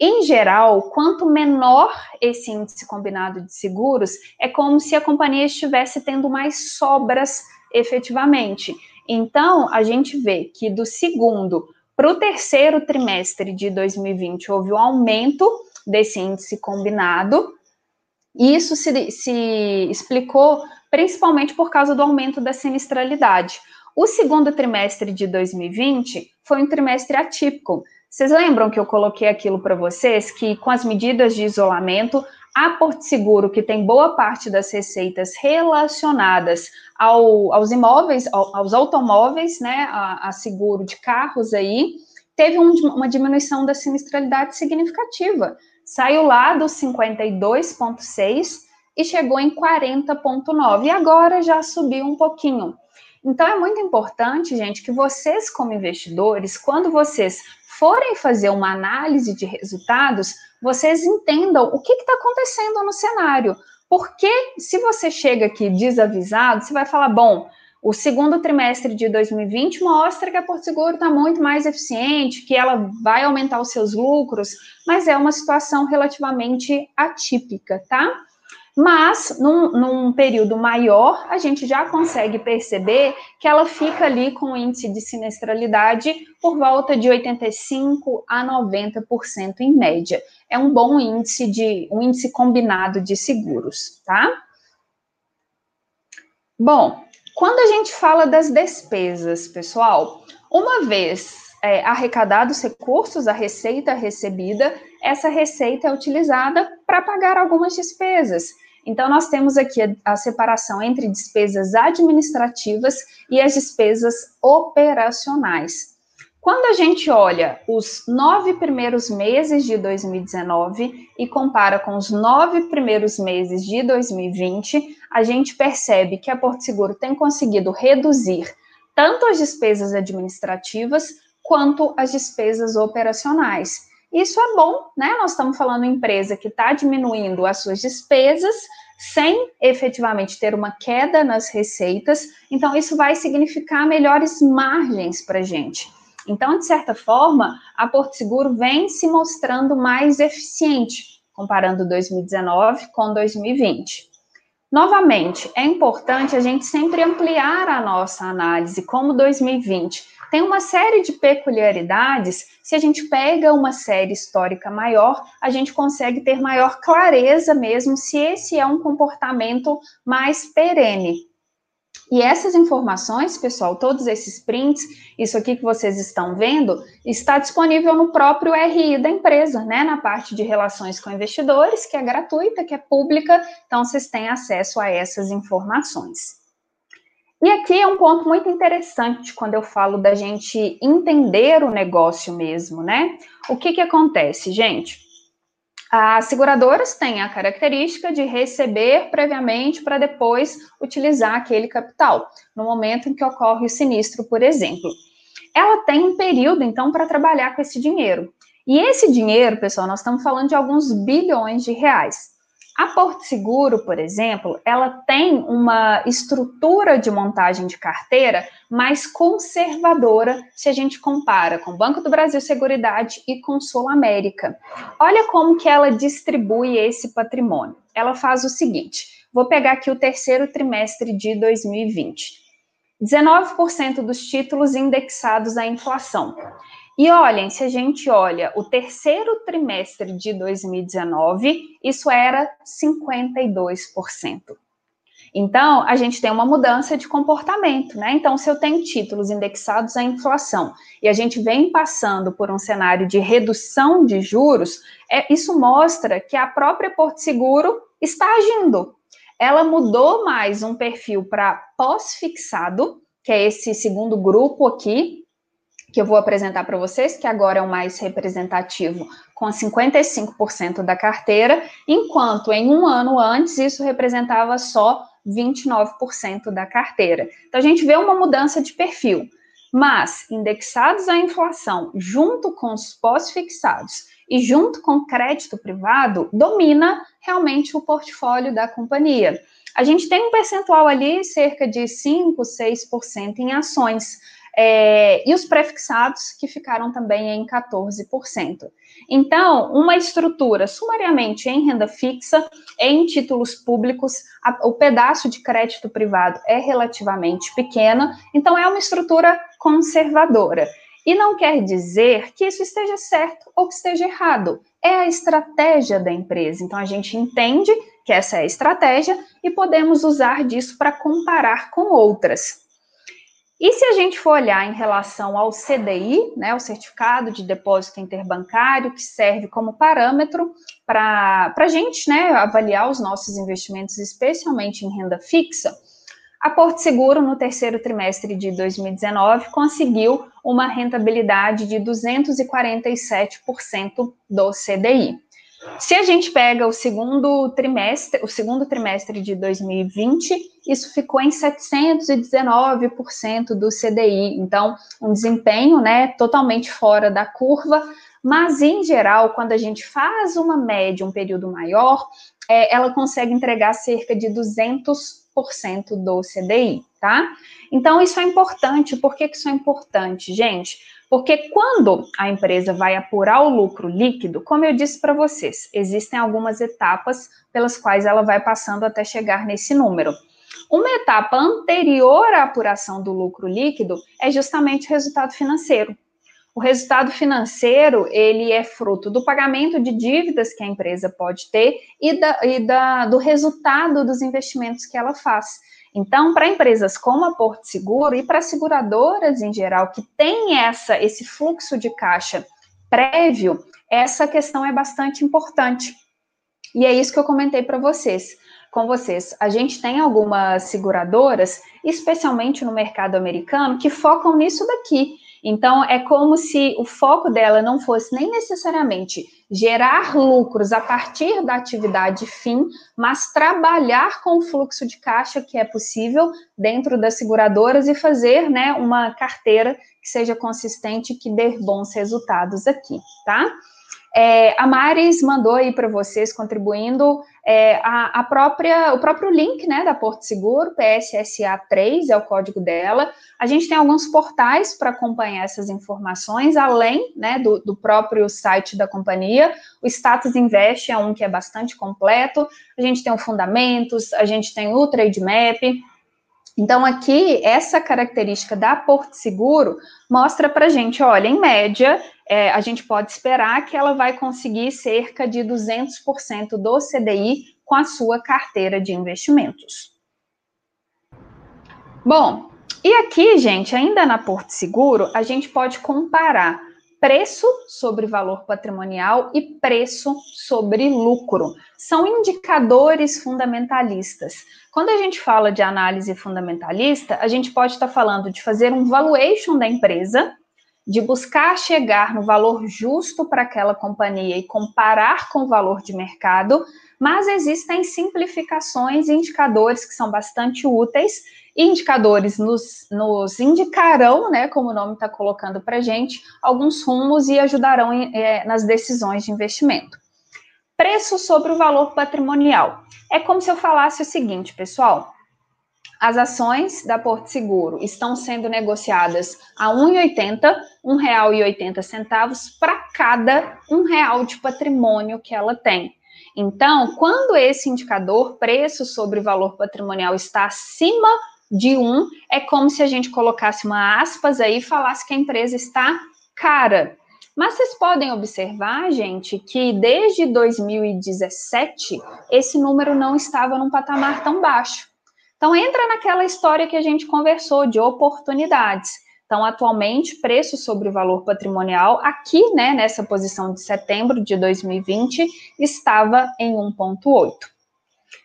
S2: Em geral, quanto menor esse índice combinado de seguros, é como se a companhia estivesse tendo mais sobras efetivamente. Então, a gente vê que do segundo para o terceiro trimestre de 2020 houve um aumento desse índice combinado, e isso se, se explicou principalmente por causa do aumento da sinistralidade. O segundo trimestre de 2020 foi um trimestre atípico. Vocês lembram que eu coloquei aquilo para vocês que com as medidas de isolamento, a Porto Seguro, que tem boa parte das receitas relacionadas ao, aos imóveis, ao, aos automóveis, né, a, a, seguro de carros aí, teve um, uma diminuição da sinistralidade significativa. Saiu lá dos 52,6 e chegou em 40,9 e agora já subiu um pouquinho. Então é muito importante, gente, que vocês como investidores, quando vocês forem fazer uma análise de resultados, vocês entendam o que está acontecendo no cenário. Porque se você chega aqui desavisado, você vai falar, bom, o segundo trimestre de 2020 mostra que a Porto Seguro está muito mais eficiente, que ela vai aumentar os seus lucros, mas é uma situação relativamente atípica, tá? Mas, num, num, período maior, a gente já consegue perceber que ela fica ali com o índice de sinistralidade por volta de 85 a 90% em média. É um bom índice de um índice combinado de seguros, tá? Bom, quando a gente fala das despesas, pessoal, uma vez é, arrecadados recursos, a receita recebida, essa receita é utilizada para pagar algumas despesas. Então, nós temos aqui a, a separação entre despesas administrativas e as despesas operacionais. Quando a gente olha os nove primeiros meses de 2019 e compara com os nove primeiros meses de 2020, a gente percebe que a Porto Seguro tem conseguido reduzir tanto as despesas administrativas quanto as despesas operacionais. Isso é bom, né? Nós estamos falando em empresa que está diminuindo as suas despesas sem efetivamente ter uma queda nas receitas. Então, isso vai significar melhores margens para a gente. Então, de certa forma, a Porto Seguro vem se mostrando mais eficiente, comparando 2019 com 2020. Novamente, é importante a gente sempre ampliar a nossa análise, como 2020 tem uma série de peculiaridades. Se a gente pega uma série histórica maior, a gente consegue ter maior clareza mesmo se esse é um comportamento mais perene. E essas informações, pessoal, todos esses prints, isso aqui que vocês estão vendo, está disponível no próprio RI da empresa, né? Na parte de relações com investidores, que é gratuita, que é pública, então vocês têm acesso a essas informações. E aqui é um ponto muito interessante quando eu falo da gente entender o negócio mesmo, né? O que que acontece, gente? As seguradoras têm a característica de receber previamente para depois utilizar aquele capital, no momento em que ocorre o sinistro, por exemplo. Ela tem um período, então, para trabalhar com esse dinheiro. E esse dinheiro, pessoal, nós estamos falando de alguns bilhões de reais. A Porto Seguro, por exemplo, ela tem uma estrutura de montagem de carteira mais conservadora se a gente compara com o Banco do Brasil Seguridade e com Sul América. Olha como que ela distribui esse patrimônio. Ela faz o seguinte: vou pegar aqui o terceiro trimestre de 2020. 19% dos títulos indexados à inflação. E olhem, se a gente olha o terceiro trimestre de 2019, isso era 52%. Então, a gente tem uma mudança de comportamento, né? Então, se eu tenho títulos indexados à inflação e a gente vem passando por um cenário de redução de juros, é, isso mostra que a própria Porto Seguro está agindo. Ela mudou mais um perfil para pós-fixado, que é esse segundo grupo aqui, que eu vou apresentar para vocês, que agora é o mais representativo, com 55% da carteira, enquanto em um ano antes isso representava só 29% da carteira. Então a gente vê uma mudança de perfil, mas indexados à inflação, junto com os pós-fixados e junto com crédito privado, domina realmente o portfólio da companhia. A gente tem um percentual ali, cerca de 5, 6% em ações é, e os prefixados, que ficaram também em 14%. Então, uma estrutura sumariamente em renda fixa, em títulos públicos, a, o pedaço de crédito privado é relativamente pequeno, então é uma estrutura conservadora. E não quer dizer que isso esteja certo ou que esteja errado. É a estratégia da empresa. Então, a gente entende que essa é a estratégia e podemos usar disso para comparar com outras. E se a gente for olhar em relação ao CDI, né, o Certificado de Depósito Interbancário, que serve como parâmetro para a gente né, avaliar os nossos investimentos, especialmente em renda fixa, a Porto Seguro, no terceiro trimestre de 2019, conseguiu uma rentabilidade de 247% do CDI. Se a gente pega o segundo trimestre, o segundo trimestre de 2020, isso ficou em 719% do CDI. Então, um desempenho, né, totalmente fora da curva. Mas, em geral, quando a gente faz uma média, um período maior, é, ela consegue entregar cerca de 200% do CDI, tá? Então, isso é importante. Por que, que isso é importante, gente? Porque quando a empresa vai apurar o lucro líquido, como eu disse para vocês, existem algumas etapas pelas quais ela vai passando até chegar nesse número. Uma etapa anterior à apuração do lucro líquido é justamente o resultado financeiro. O resultado financeiro, ele é fruto do pagamento de dívidas que a empresa pode ter e, da, e da, do resultado dos investimentos que ela faz. Então, para empresas como a Porto Seguro e para seguradoras em geral que têm essa, esse fluxo de caixa prévio, essa questão é bastante importante. E é isso que eu comentei para vocês com vocês. A gente tem algumas seguradoras, especialmente no mercado americano, que focam nisso daqui. Então, é como se o foco dela não fosse nem necessariamente gerar lucros a partir da atividade fim, mas trabalhar com o fluxo de caixa que é possível dentro das seguradoras e fazer né, uma carteira que seja consistente que dê bons resultados aqui, tá? É, a Maris mandou aí para vocês, contribuindo, é, a, a, própria, o próprio link né, da Porto Seguro, PSSA3 é o código dela. A gente tem alguns portais para acompanhar essas informações, além né, do, do, próprio site da companhia. O Status Invest é um que é bastante completo. A gente tem o Fundamentos, a gente tem o Trade Map, então, aqui, essa característica da Porto Seguro mostra para gente, olha, em média, é, a gente pode esperar que ela vai conseguir cerca de 200% do CDI com a sua carteira de investimentos. Bom, e aqui, gente, ainda na Porto Seguro, a gente pode comparar preço sobre valor patrimonial e preço sobre lucro. São indicadores fundamentalistas. Quando a gente fala de análise fundamentalista, a gente pode estar falando de fazer um valuation da empresa, de buscar chegar no valor justo para aquela companhia e comparar com o valor de mercado, mas existem simplificações e indicadores que são bastante úteis indicadores nos, nos indicarão, né, como o nome está colocando para gente, alguns rumos e ajudarão é, nas decisões de investimento. Preço sobre o valor patrimonial. É como se eu falasse o seguinte, pessoal. As ações da Porto Seguro estão sendo negociadas a R$ 1,80, R$ 1,80 para cada um real de patrimônio que ela tem. Então, quando esse indicador, preço sobre valor patrimonial, está acima de um, é como se a gente colocasse uma aspas aí e falasse que a empresa está cara. Mas vocês podem observar, gente, que desde 2017 esse número não estava num patamar tão baixo. Então entra naquela história que a gente conversou de oportunidades. Então, atualmente, preço sobre o valor patrimonial, aqui, né, nessa posição de setembro de 2020, estava em 1,8.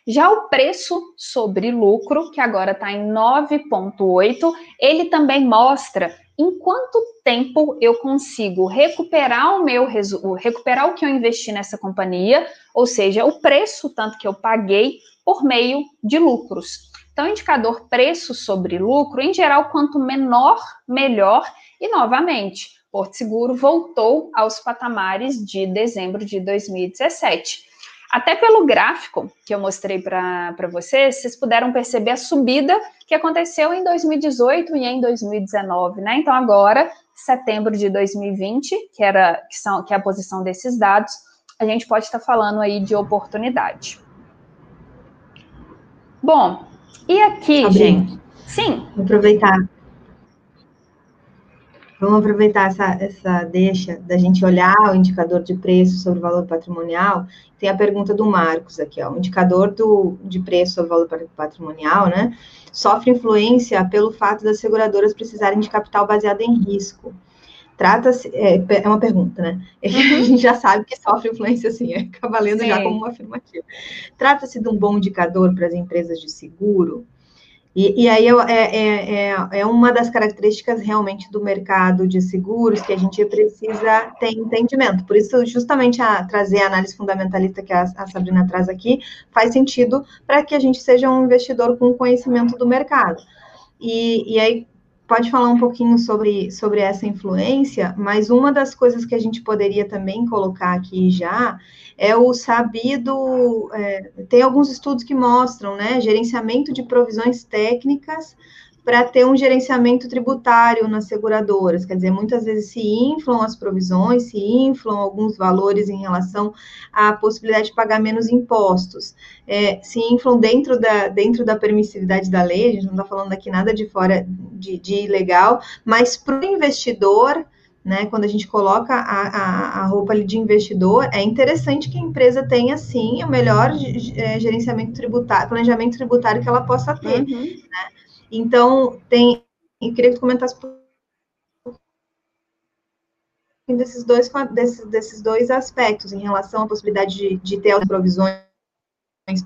S2: Já o preço sobre lucro, que agora está em 9,8, ele também mostra em quanto tempo eu consigo recuperar o meu recuperar o que eu investi nessa companhia, ou seja, o preço tanto que eu paguei por meio de lucros. Então, indicador preço sobre lucro, em geral, quanto menor, melhor. E novamente, Porto Seguro voltou aos patamares de dezembro de 2017. Até pelo gráfico que eu mostrei para vocês, vocês puderam perceber a subida que aconteceu em 2018 e em 2019, né? Então, agora, setembro de 2020, que, era, que, são, que é a posição desses dados, a gente pode estar falando aí de oportunidade. Bom, e aqui, gente? Sim.
S1: Vou aproveitar Vamos aproveitar essa, essa deixa da gente olhar o indicador de preço sobre o valor patrimonial. Tem a pergunta do Marcos aqui, ó. O indicador do, de preço sobre o valor patrimonial, né? Sofre influência pelo fato das seguradoras precisarem de capital baseado em risco. Trata-se, é, é, uma pergunta, né? Uhum. A gente já sabe que sofre influência, assim, é valendo já como uma afirmativa. Trata-se de um bom indicador para as empresas de seguro? E, e aí é, é, é, é, uma das características realmente do mercado de seguros que a gente precisa ter entendimento. Por isso, justamente a, trazer a análise fundamentalista que a, a Sabrina traz aqui faz sentido para que a gente seja um investidor com conhecimento do mercado. E, e aí, pode falar um pouquinho sobre, sobre essa influência, mas uma das coisas que a gente poderia também colocar aqui já é o sabido. É, tem alguns estudos que mostram, né? Gerenciamento de provisões técnicas para ter um gerenciamento tributário nas seguradoras. Quer dizer, muitas vezes se inflam as provisões, se inflam alguns valores em relação à possibilidade de pagar menos impostos. É, se inflam dentro da, dentro da permissividade da lei, a gente não está falando aqui nada de fora de, de ilegal, mas para o investidor. Né, quando a gente coloca a, a, a roupa de investidor, é interessante que a empresa tenha, sim, o melhor é, gerenciamento tributário, planejamento tributário que ela possa ter. Uhum. Né? Então, tem. Eu queria que tu comentasse desses dois, desses, desses dois aspectos, em relação à possibilidade de, de ter as provisões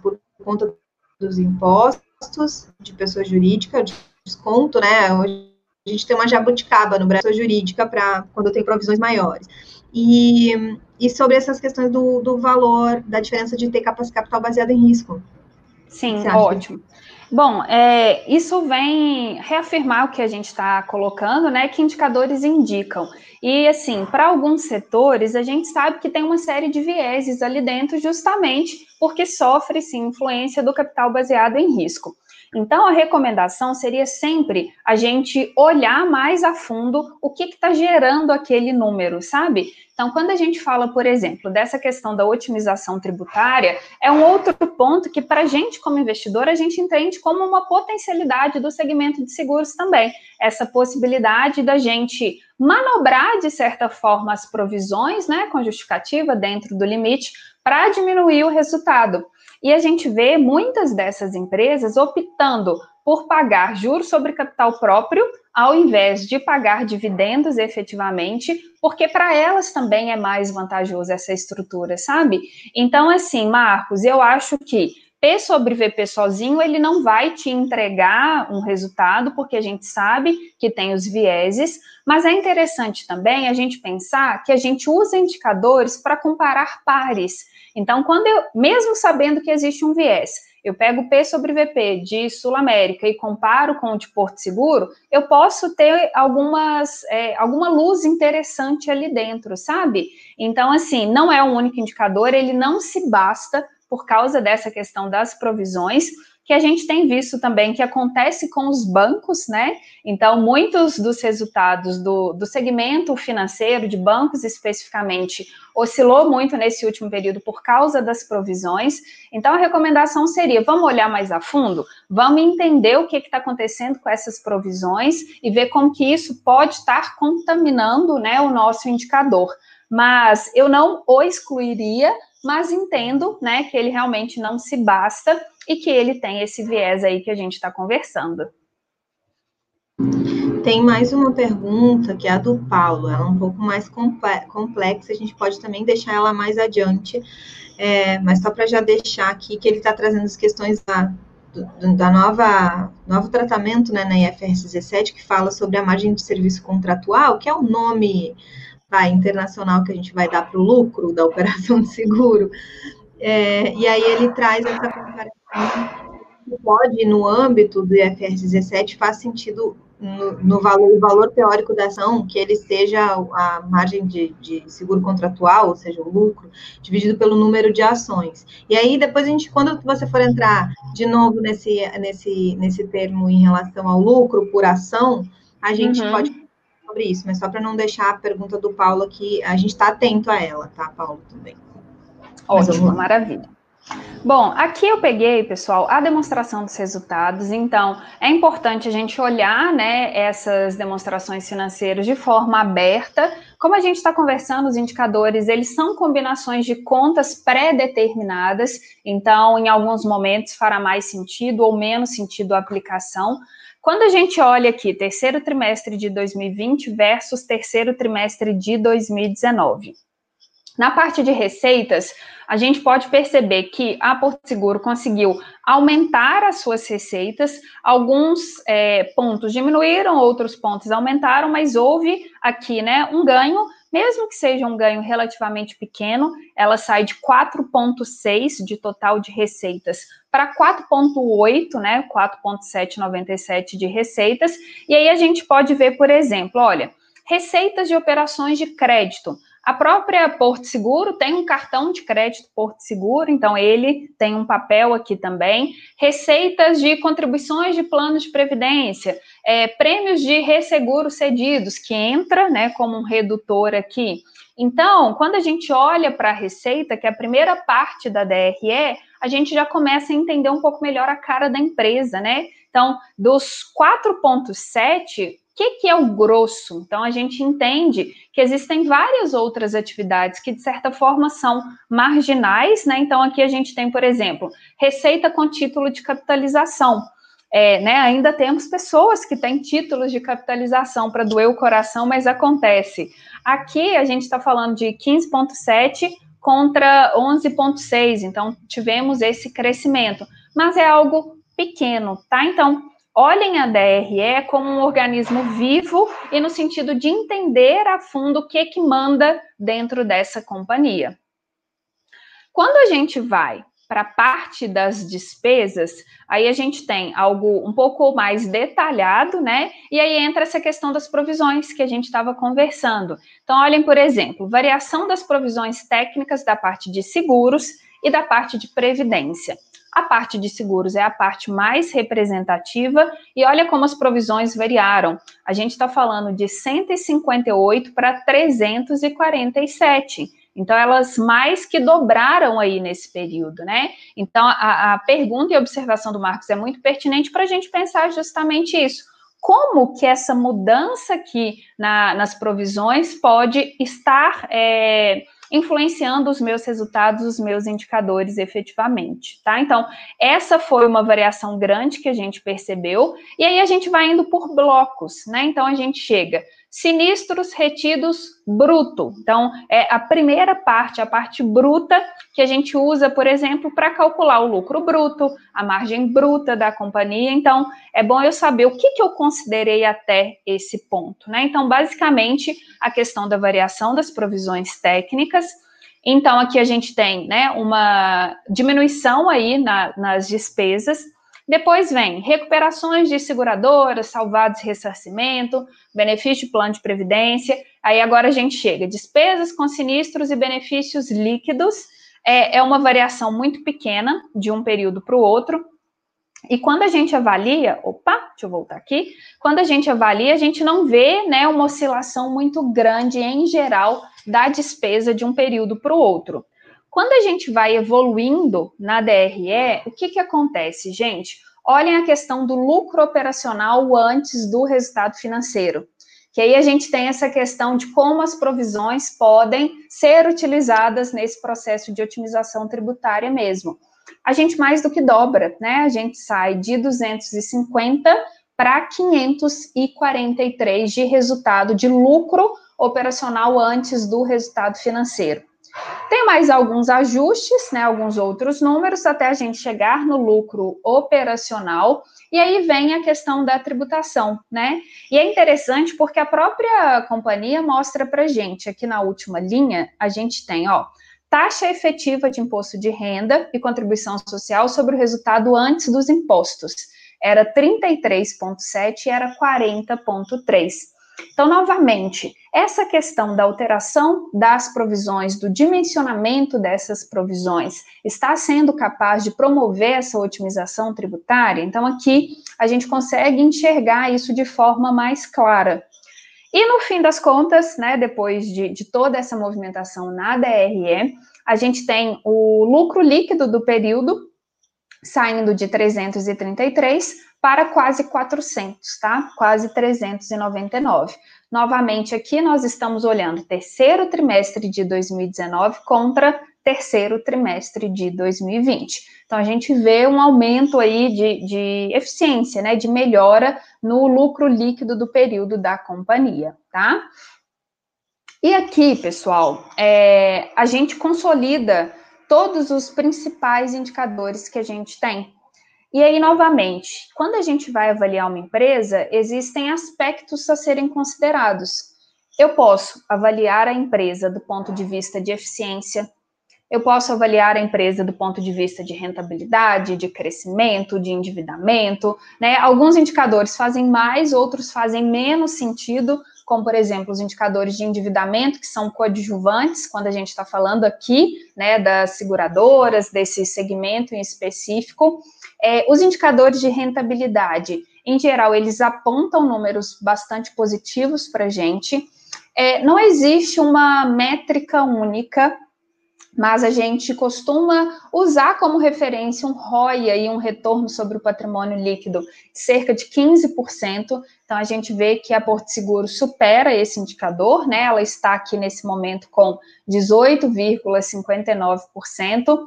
S1: por conta dos impostos de pessoa jurídica, de desconto, né? Hoje a gente tem uma jabuticaba no Brasil jurídica para quando tem provisões maiores. E, e sobre essas questões do, do valor, da diferença de ter capital baseado em risco.
S2: Sim, ótimo. Bom, é, isso vem reafirmar o que a gente está colocando, né? Que indicadores indicam. E, assim, para alguns setores, a gente sabe que tem uma série de vieses ali dentro, justamente porque sofre, sim, influência do capital baseado em risco. Então, a recomendação seria sempre a gente olhar mais a fundo o que está gerando aquele número, sabe? Então, quando a gente fala, por exemplo, dessa questão da otimização tributária, é um outro ponto que, para a gente, como investidor, a gente entende como uma potencialidade do segmento de seguros também. Essa possibilidade da gente manobrar, de certa forma, as provisões, né, com justificativa dentro do limite, para diminuir o resultado. E a gente vê muitas dessas empresas optando por pagar juros sobre capital próprio, ao invés de pagar dividendos efetivamente, porque para elas também é mais vantajoso essa estrutura, sabe? Então, assim, Marcos, eu acho que P sobre VP sozinho, ele não vai te entregar um resultado, porque a gente sabe que tem os vieses, mas é interessante também a gente pensar que a gente usa indicadores para comparar pares. Então, quando eu, mesmo sabendo que existe um viés, eu pego P sobre VP de Sul América e comparo com o de Porto Seguro, eu posso ter algumas, é, alguma luz interessante ali dentro, sabe? Então, assim, não é um único indicador, ele não se basta por causa dessa questão das provisões, que a gente tem visto também que acontece com os bancos, né? Então, muitos dos resultados do, do segmento financeiro, de bancos especificamente, oscilou muito nesse último período por causa das provisões. Então, a recomendação seria: vamos olhar mais a fundo, vamos entender o que está acontecendo com essas provisões e ver como que isso pode estar contaminando né, o nosso indicador. Mas eu não o excluiria, mas entendo né, que ele realmente não se basta e que ele tem esse viés aí que a gente está conversando.
S1: Tem mais uma pergunta, que é a do Paulo, ela é um pouco mais complexa, a gente pode também deixar ela mais adiante, é, mas só para já deixar aqui que ele está trazendo as questões da, do, da nova novo tratamento né, na IFRS 17, que fala sobre a margem de serviço contratual, que é o nome tá, internacional que a gente vai dar para o lucro da operação de seguro, é, e aí ele traz essa comparação que pode, no âmbito do IFRS 17, faz sentido no, no valor, o valor teórico da ação, que ele seja a margem de, de, seguro contratual, ou seja, o lucro, dividido pelo número de ações. E aí, depois a gente, quando você for entrar de novo nesse, nesse, nesse termo em relação ao lucro por ação, a gente uhum. pode sobre isso, mas só para não deixar a pergunta do Paulo aqui, a gente está atento a ela, tá, Paulo, também.
S2: Ótimo, maravilha. Bom, aqui eu peguei, pessoal, a demonstração dos resultados. Então, é importante a gente olhar, né, essas demonstrações financeiras de forma aberta. Como a gente está conversando, os indicadores, eles são combinações de contas pré-determinadas. Então, em alguns momentos fará mais sentido ou menos sentido a aplicação. Quando a gente olha aqui, terceiro trimestre de 2020 versus terceiro trimestre de 2019. Na parte de receitas, a gente pode perceber que a Porto Seguro conseguiu aumentar as suas receitas, alguns é, pontos diminuíram, outros pontos aumentaram, mas houve aqui né, um ganho, mesmo que seja um ganho relativamente pequeno, ela sai de 4,6 de total de receitas para 4,8, né, 4,797 de receitas, e aí a gente pode ver, por exemplo, olha, receitas de operações de crédito A própria Porto Seguro tem um cartão de crédito Porto Seguro, então ele tem um papel aqui também. Receitas de contribuições de planos de previdência, é, prêmios de resseguro cedidos, que entra né, como um redutor aqui. Então, quando a gente olha para a receita, que é a primeira parte da DRE, a gente já começa a entender um pouco melhor a cara da empresa, né? Então, dos 4,7, o que, que é o grosso? Então, a gente entende que existem várias outras atividades que, de certa forma, são marginais, né? Então, aqui a gente tem, por exemplo, receita com título de capitalização. É, né, ainda temos pessoas que têm títulos de capitalização para doer o coração, mas acontece. Aqui a gente está falando de 15,7 contra 11,6, então tivemos esse crescimento, mas é algo pequeno, tá? Então, olhem a DRE como um organismo vivo e no sentido de entender a fundo o que que manda dentro dessa companhia. Quando a gente vai para parte das despesas, aí a gente tem algo um pouco mais detalhado, né? E aí entra essa questão das provisões que a gente estava conversando. Então, olhem, por exemplo, variação das provisões técnicas da parte de seguros e da parte de previdência. A parte de seguros é a parte mais representativa e olha como as provisões variaram. A gente está falando de 158 para 347. Então, elas mais que dobraram aí nesse período, né? Então, a, a pergunta e observação do Marcos é muito pertinente para a gente pensar justamente isso. Como que essa mudança aqui na, nas provisões pode estar é, influenciando os meus resultados, os meus indicadores efetivamente, tá? Então, essa foi uma variação grande que a gente percebeu, e aí a gente vai indo por blocos, né? Então, a gente chega sinistros retidos bruto. Então, é a primeira parte, a parte bruta, que a gente usa, por exemplo, para calcular o lucro bruto, a margem bruta da companhia. Então, é bom eu saber o que, que eu considerei até esse ponto, né? Então, basicamente, a questão da variação das provisões técnicas. Então, aqui a gente tem né, uma diminuição aí na, nas despesas depois vem recuperações de seguradoras, salvados ressarcimento, benefício de plano de previdência. Aí agora a gente chega despesas com sinistros e benefícios líquidos. É, é uma variação muito pequena de um período para o outro. E quando a gente avalia, opa, deixa eu voltar aqui. Quando a gente avalia, a gente não vê né, uma oscilação muito grande em geral da despesa de um período para o outro. Quando a gente vai evoluindo na DRE, o que, que acontece, gente? Olhem a questão do lucro operacional antes do resultado financeiro. Que aí a gente tem essa questão de como as provisões podem ser utilizadas nesse processo de otimização tributária mesmo. A gente mais do que dobra, né? A gente sai de 250 para 543 de resultado de lucro operacional antes do resultado financeiro. Tem mais alguns ajustes, né, alguns outros números, até a gente chegar no lucro operacional. E aí vem a questão da tributação, né? E é interessante porque a própria companhia mostra para gente, aqui na última linha, a gente tem, ó, taxa efetiva de imposto de renda e contribuição social sobre o resultado antes dos impostos. Era 33,7 e era 40,3. Então, novamente, essa questão da alteração das provisões, do dimensionamento dessas provisões, está sendo capaz de promover essa otimização tributária? Então, aqui a gente consegue enxergar isso de forma mais clara. E no fim das contas, né, depois de, de toda essa movimentação na DRE, a gente tem o lucro líquido do período saindo de 333 para quase 400, tá? Quase 399. Novamente, aqui nós estamos olhando terceiro trimestre de 2019 contra terceiro trimestre de 2020. Então, a gente vê um aumento aí de, de eficiência, né, de melhora no lucro líquido do período da companhia, tá? E aqui, pessoal, é, a gente consolida todos os principais indicadores que a gente tem e aí, novamente, quando a gente vai avaliar uma empresa, existem aspectos a serem considerados. Eu posso avaliar a empresa do ponto de vista de eficiência, eu posso avaliar a empresa do ponto de vista de rentabilidade, de crescimento, de endividamento, né? Alguns indicadores fazem mais, outros fazem menos sentido como, por exemplo, os indicadores de endividamento, que são coadjuvantes, quando a gente está falando aqui, né, das seguradoras, desse segmento em específico. É, os indicadores de rentabilidade, em geral, eles apontam números bastante positivos para a gente. É, não existe uma métrica única mas a gente costuma usar como referência um ROI e um retorno sobre o patrimônio líquido cerca de 15%. Então a gente vê que a Porto Seguro supera esse indicador, né? Ela está aqui nesse momento com 18,59%.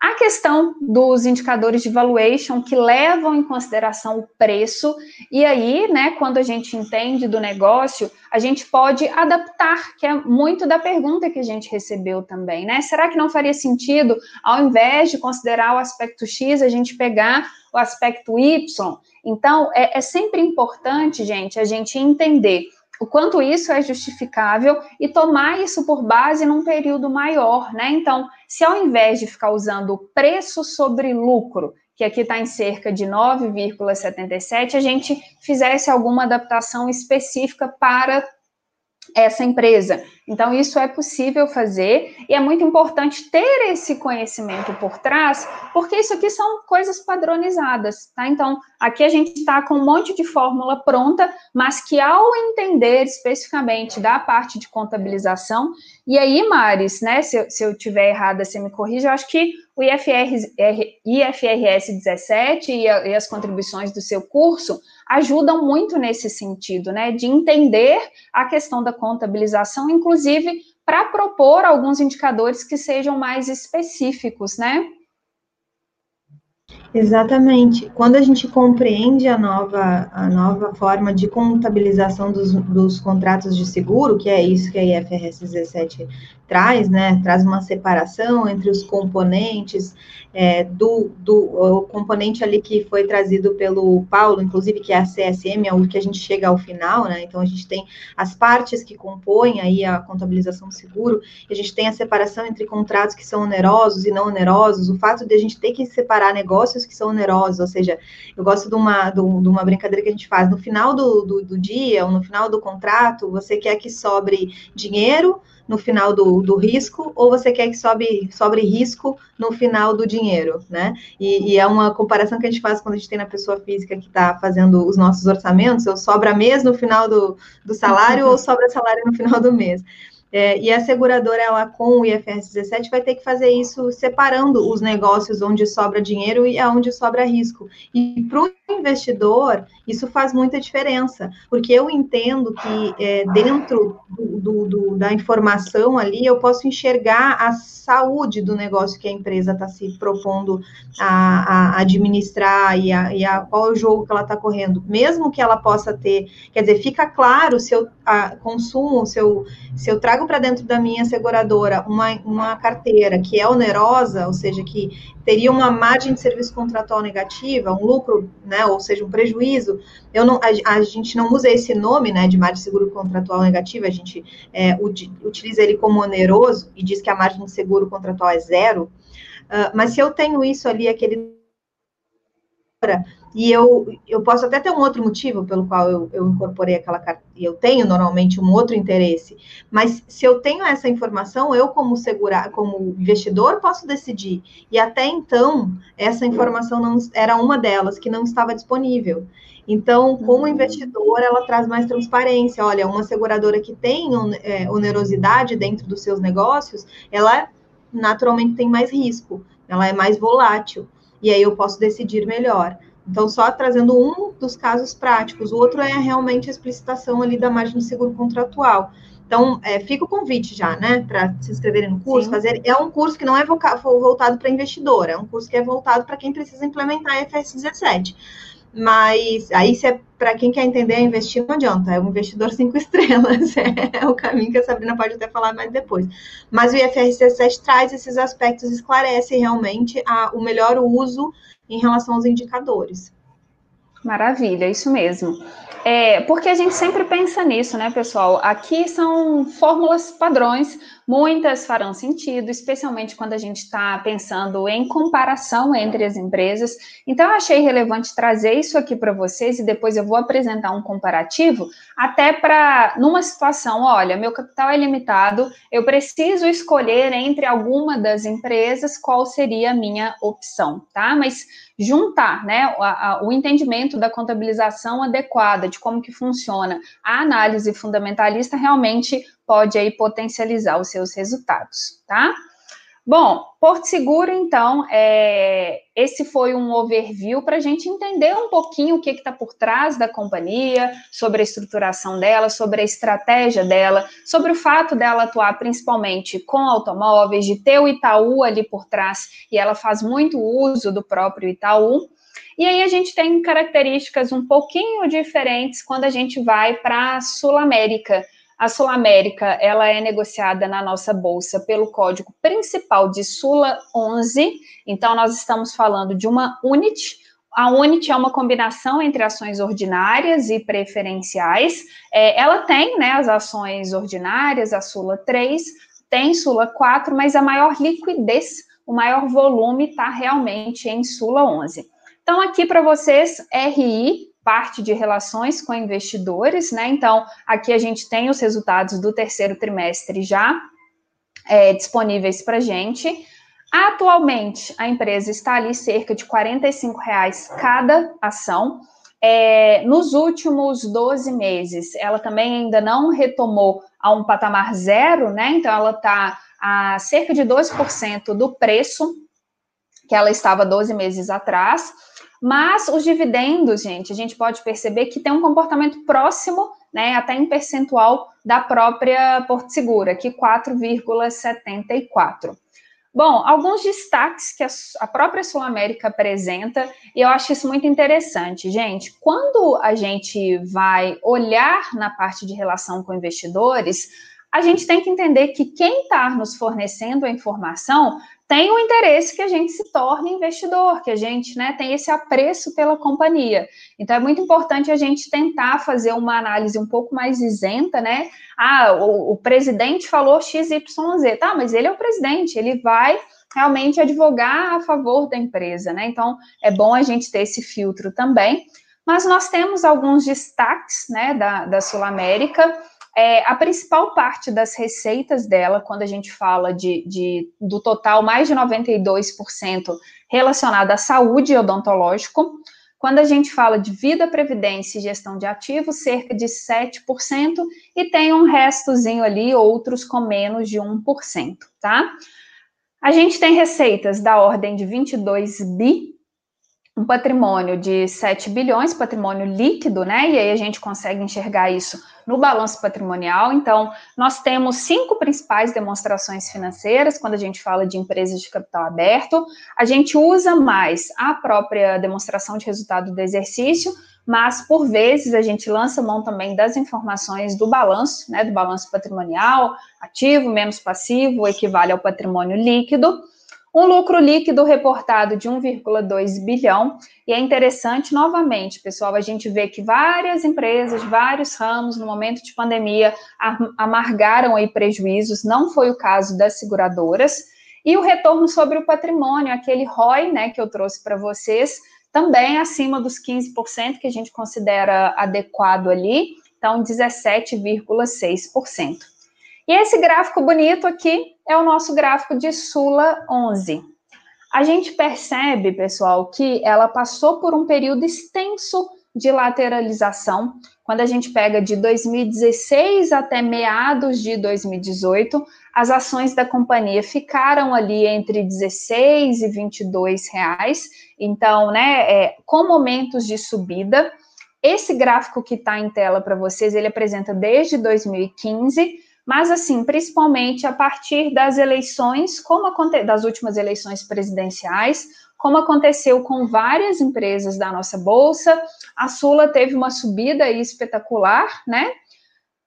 S2: A questão dos indicadores de valuation que levam em consideração o preço, e aí, né, quando a gente entende do negócio, a gente pode adaptar, que é muito da pergunta que a gente recebeu também, né? Será que não faria sentido, ao invés de considerar o aspecto X, a gente pegar o aspecto Y? Então, é, é sempre importante, gente, a gente entender o quanto isso é justificável e tomar isso por base num período maior, né? Então, se ao invés de ficar usando preço sobre lucro, que aqui está em cerca de 9,77, a gente fizesse alguma adaptação específica para essa empresa. Então, isso é possível fazer e é muito importante ter esse conhecimento por trás, porque isso aqui são coisas padronizadas, tá? Então, aqui a gente está com um monte de fórmula pronta, mas que ao entender especificamente da parte de contabilização, e aí, Maris, né, se se eu tiver errada, você me corrija, eu acho que o IFR, IFRS 17 e, a, e as contribuições do seu curso ajudam muito nesse sentido, né, de entender a questão da contabilização, inclusive para propor alguns indicadores que sejam mais específicos, né?
S1: Exatamente. Quando a gente compreende a nova, a nova forma de contabilização dos, dos contratos de seguro, que é isso que a IFRS 17 traz, né? Traz uma separação entre os componentes é, do, do componente ali que foi trazido pelo Paulo, inclusive, que é a CSM, é o que a gente chega ao final, né? Então, a gente tem as partes que compõem aí a contabilização do seguro, a gente tem a separação entre contratos que são onerosos e não onerosos, o fato de a gente ter que separar negócios que são onerosos, ou seja, eu gosto de uma, de uma brincadeira que a gente faz, no final do, do, do dia, ou no final do contrato, você quer que sobre dinheiro, no final do, do risco, ou você quer que sobe, sobre risco no final do dinheiro, né? E, e, é uma comparação que a gente faz quando a gente tem na pessoa física que está fazendo os nossos orçamentos, ou sobra mês no final do, do salário, ou sobra salário no final do mês. É, e a seguradora, ela com o IFRS 17, vai ter que fazer isso separando os negócios onde sobra dinheiro e aonde sobra risco. E para o investidor, isso faz muita diferença, porque eu entendo que é, dentro do, do, do, da informação ali, eu posso enxergar a saúde do negócio que a empresa está se propondo a, a administrar e, a, e a, qual é o jogo que ela está correndo. Mesmo que ela possa ter, quer dizer, fica claro se eu consumo, se eu, se eu trago para dentro da minha seguradora uma, uma carteira que é onerosa, ou seja, que teria uma margem de serviço contratual negativa, um lucro, né, ou seja, um prejuízo, eu não, a, a gente não usa esse nome, né, de margem de seguro contratual negativa, a gente é, utiliza ele como oneroso e diz que a margem de seguro contratual é zero, uh, mas se eu tenho isso ali, aquele e eu, eu posso até ter um outro motivo pelo qual eu, eu incorporei aquela carta, e eu tenho normalmente um outro interesse, mas se eu tenho essa informação, eu como segurar, como investidor, posso decidir. E até então, essa informação não era uma delas que não estava disponível. Então, como uhum. investidor, ela traz mais transparência. Olha, uma seguradora que tem é, onerosidade dentro dos seus negócios, ela naturalmente tem mais risco, ela é mais volátil. E aí eu posso decidir melhor. Então, só trazendo um dos casos práticos, o outro é realmente a explicitação ali da margem de seguro contratual. Então, é, fica o convite já, né, para se inscreverem no curso, Sim. fazer. É um curso que não é voltado para investidor, é um curso que é voltado para quem precisa implementar a FS 17. Mas aí, se é para quem quer entender investir, não adianta, é um investidor cinco estrelas, é, o caminho que a Sabrina pode até falar mais depois. Mas o IFRS 17 traz esses aspectos, esclarece realmente a, o melhor uso em relação aos indicadores.
S2: Maravilha, isso mesmo. É, porque a gente sempre pensa nisso, né, pessoal? Aqui são fórmulas padrões Muitas farão sentido, especialmente quando a gente está pensando em comparação entre as empresas. Então, eu achei relevante trazer isso aqui para vocês e depois eu vou apresentar um comparativo, até para, numa situação, olha, meu capital é limitado, eu preciso escolher entre alguma das empresas qual seria a minha opção, tá? Mas juntar, né, o entendimento da contabilização adequada, de como que funciona a análise fundamentalista, realmente pode aí potencializar os seus resultados, tá? Bom, Porto Seguro, então, é, esse foi um overview para a gente entender um pouquinho o que está por trás da companhia, sobre a estruturação dela, sobre a estratégia dela, sobre o fato dela atuar principalmente com automóveis, de ter o Itaú ali por trás, e ela faz muito uso do próprio Itaú. E aí a gente tem características um pouquinho diferentes quando a gente vai para a Sul América a Sul América, ela é negociada na nossa bolsa pelo código principal de Sula 11. Então nós estamos falando de uma unit. A unit é uma combinação entre ações ordinárias e preferenciais. É, ela tem, né, as ações ordinárias, a Sula 3, tem Sula 4, mas a maior liquidez, o maior volume está realmente em Sula 11. Então aqui para vocês, RI parte de relações com investidores, né? Então, aqui a gente tem os resultados do terceiro trimestre já é, disponíveis para gente. Atualmente, a empresa está ali cerca de R$ reais cada ação. É, nos últimos 12 meses, ela também ainda não retomou a um patamar zero, né? Então, ela está a cerca de 12% do preço que ela estava 12 meses atrás. Mas os dividendos, gente, a gente pode perceber que tem um comportamento próximo, né, até em percentual da própria Porto Segura, que 4,74. Bom, alguns destaques que a própria Sul América apresenta, e eu acho isso muito interessante, gente. Quando a gente vai olhar na parte de relação com investidores, a gente tem que entender que quem está nos fornecendo a informação tem o interesse que a gente se torne investidor, que a gente né, tem esse apreço pela companhia. Então, é muito importante a gente tentar fazer uma análise um pouco mais isenta, né? Ah, o, o presidente falou XYZ, tá, mas ele é o presidente, ele vai realmente advogar a favor da empresa, né? Então, é bom a gente ter esse filtro também. Mas nós temos alguns destaques, né, da, da Sul América, é, a principal parte das receitas dela, quando a gente fala de, de do total, mais de 92% relacionada à saúde odontológico. Quando a gente fala de vida, previdência e gestão de ativos, cerca de 7%, e tem um restozinho ali, outros com menos de 1%, tá? A gente tem receitas da ordem de 22 bi, um patrimônio de 7 bilhões, patrimônio líquido, né? E aí a gente consegue enxergar isso no balanço patrimonial. Então, nós temos cinco principais demonstrações financeiras quando a gente fala de empresas de capital aberto. A gente usa mais a própria demonstração de resultado do exercício, mas por vezes a gente lança mão também das informações do balanço, né, do balanço patrimonial, ativo menos passivo, equivale ao patrimônio líquido um lucro líquido reportado de 1,2 bilhão. E é interessante, novamente, pessoal, a gente vê que várias empresas, vários ramos, no momento de pandemia, amargaram aí prejuízos, não foi o caso das seguradoras. E o retorno sobre o patrimônio, aquele ROI, né, que eu trouxe para vocês, também acima dos 15%, que a gente considera adequado ali, então 17,6%. E esse gráfico bonito aqui é o nosso gráfico de Sula 11. A gente percebe, pessoal, que ela passou por um período extenso de lateralização. Quando a gente pega de 2016 até meados de 2018, as ações da companhia ficaram ali entre 16 e 22 reais. Então, né, é, com momentos de subida. Esse gráfico que está em tela para vocês, ele apresenta desde 2015 mas assim, principalmente a partir das eleições, como das últimas eleições presidenciais, como aconteceu com várias empresas da nossa bolsa, a Sula teve uma subida espetacular, né?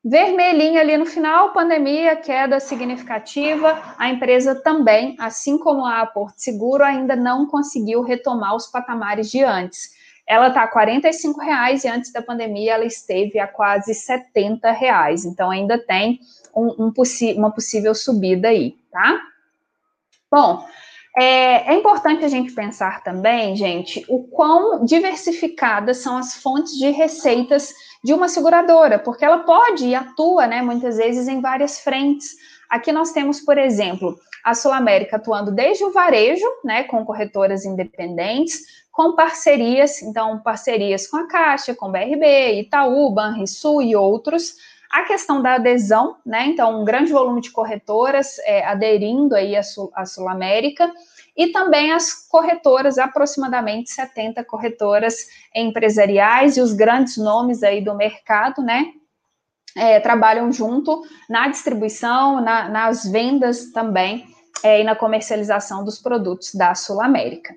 S2: Vermelhinha ali no final, pandemia, queda significativa. A empresa também, assim como a Porto Seguro, ainda não conseguiu retomar os patamares de antes. Ela está a R$ reais e antes da pandemia ela esteve a quase R$ reais. Então ainda tem um, um uma possível subida aí, tá? Bom, é, é, importante a gente pensar também, gente, o quão diversificadas são as fontes de receitas de uma seguradora, porque ela pode e atua, né, muitas vezes em várias frentes. Aqui nós temos, por exemplo, a Sul América atuando desde o varejo, né, com corretoras independentes, com parcerias, então parcerias com a Caixa, com BRB, Itaú, Banrisul e outros. A questão da adesão, né, então um grande volume de corretoras é, aderindo aí à Sul, à Sul América, e também as corretoras, aproximadamente 70 corretoras empresariais e os grandes nomes aí do mercado, né, é, trabalham junto na distribuição, na, nas vendas também é, e na comercialização dos produtos da Sul América.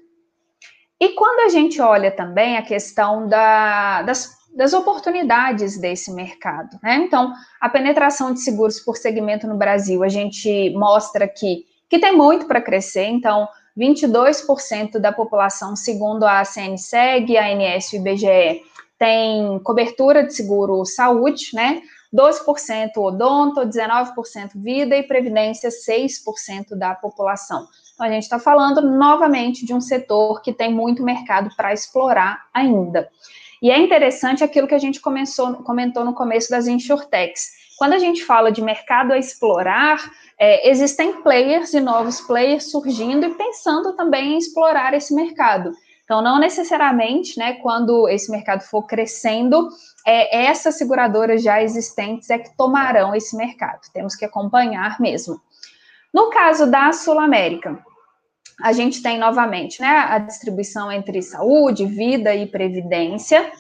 S2: E quando a gente olha também a questão da, das, das oportunidades desse mercado, né? Então, a penetração de seguros por segmento no Brasil, a gente mostra que, que tem muito para crescer, então, 22% da população, segundo a CNSEG, a ANS e o IBGE, tem cobertura de seguro saúde, né? 12% odonto, 19% vida e previdência 6% da população. Então, a gente está falando novamente de um setor que tem muito mercado para explorar ainda. E é interessante aquilo que a gente começou, comentou no começo das insurtechs. Quando a gente fala de mercado a explorar, é, existem players e novos players surgindo e pensando também em explorar esse mercado. Então, não necessariamente, né, quando esse mercado for crescendo, é, essas seguradoras já existentes é que tomarão esse mercado. Temos que acompanhar mesmo. No caso da Sul América, a gente tem novamente né, a distribuição entre saúde, vida e previdência.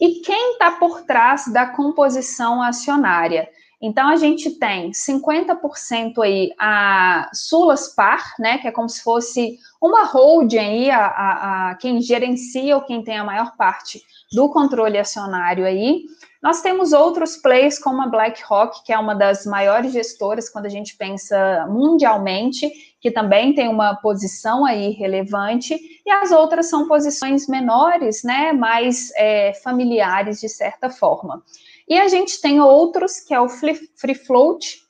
S2: E quem está por trás da composição acionária? Então, a gente tem 50% aí a Sulaspar, né, que é como se fosse uma holding aí, a, a, a, quem gerencia ou quem tem a maior parte do controle acionário aí. Nós temos outros players como a BlackRock, que é uma das maiores gestoras quando a gente pensa mundialmente, que também tem uma posição aí relevante, e as outras são posições menores, né, mais é, familiares de certa forma. E a gente tem outros, que é o Free Float,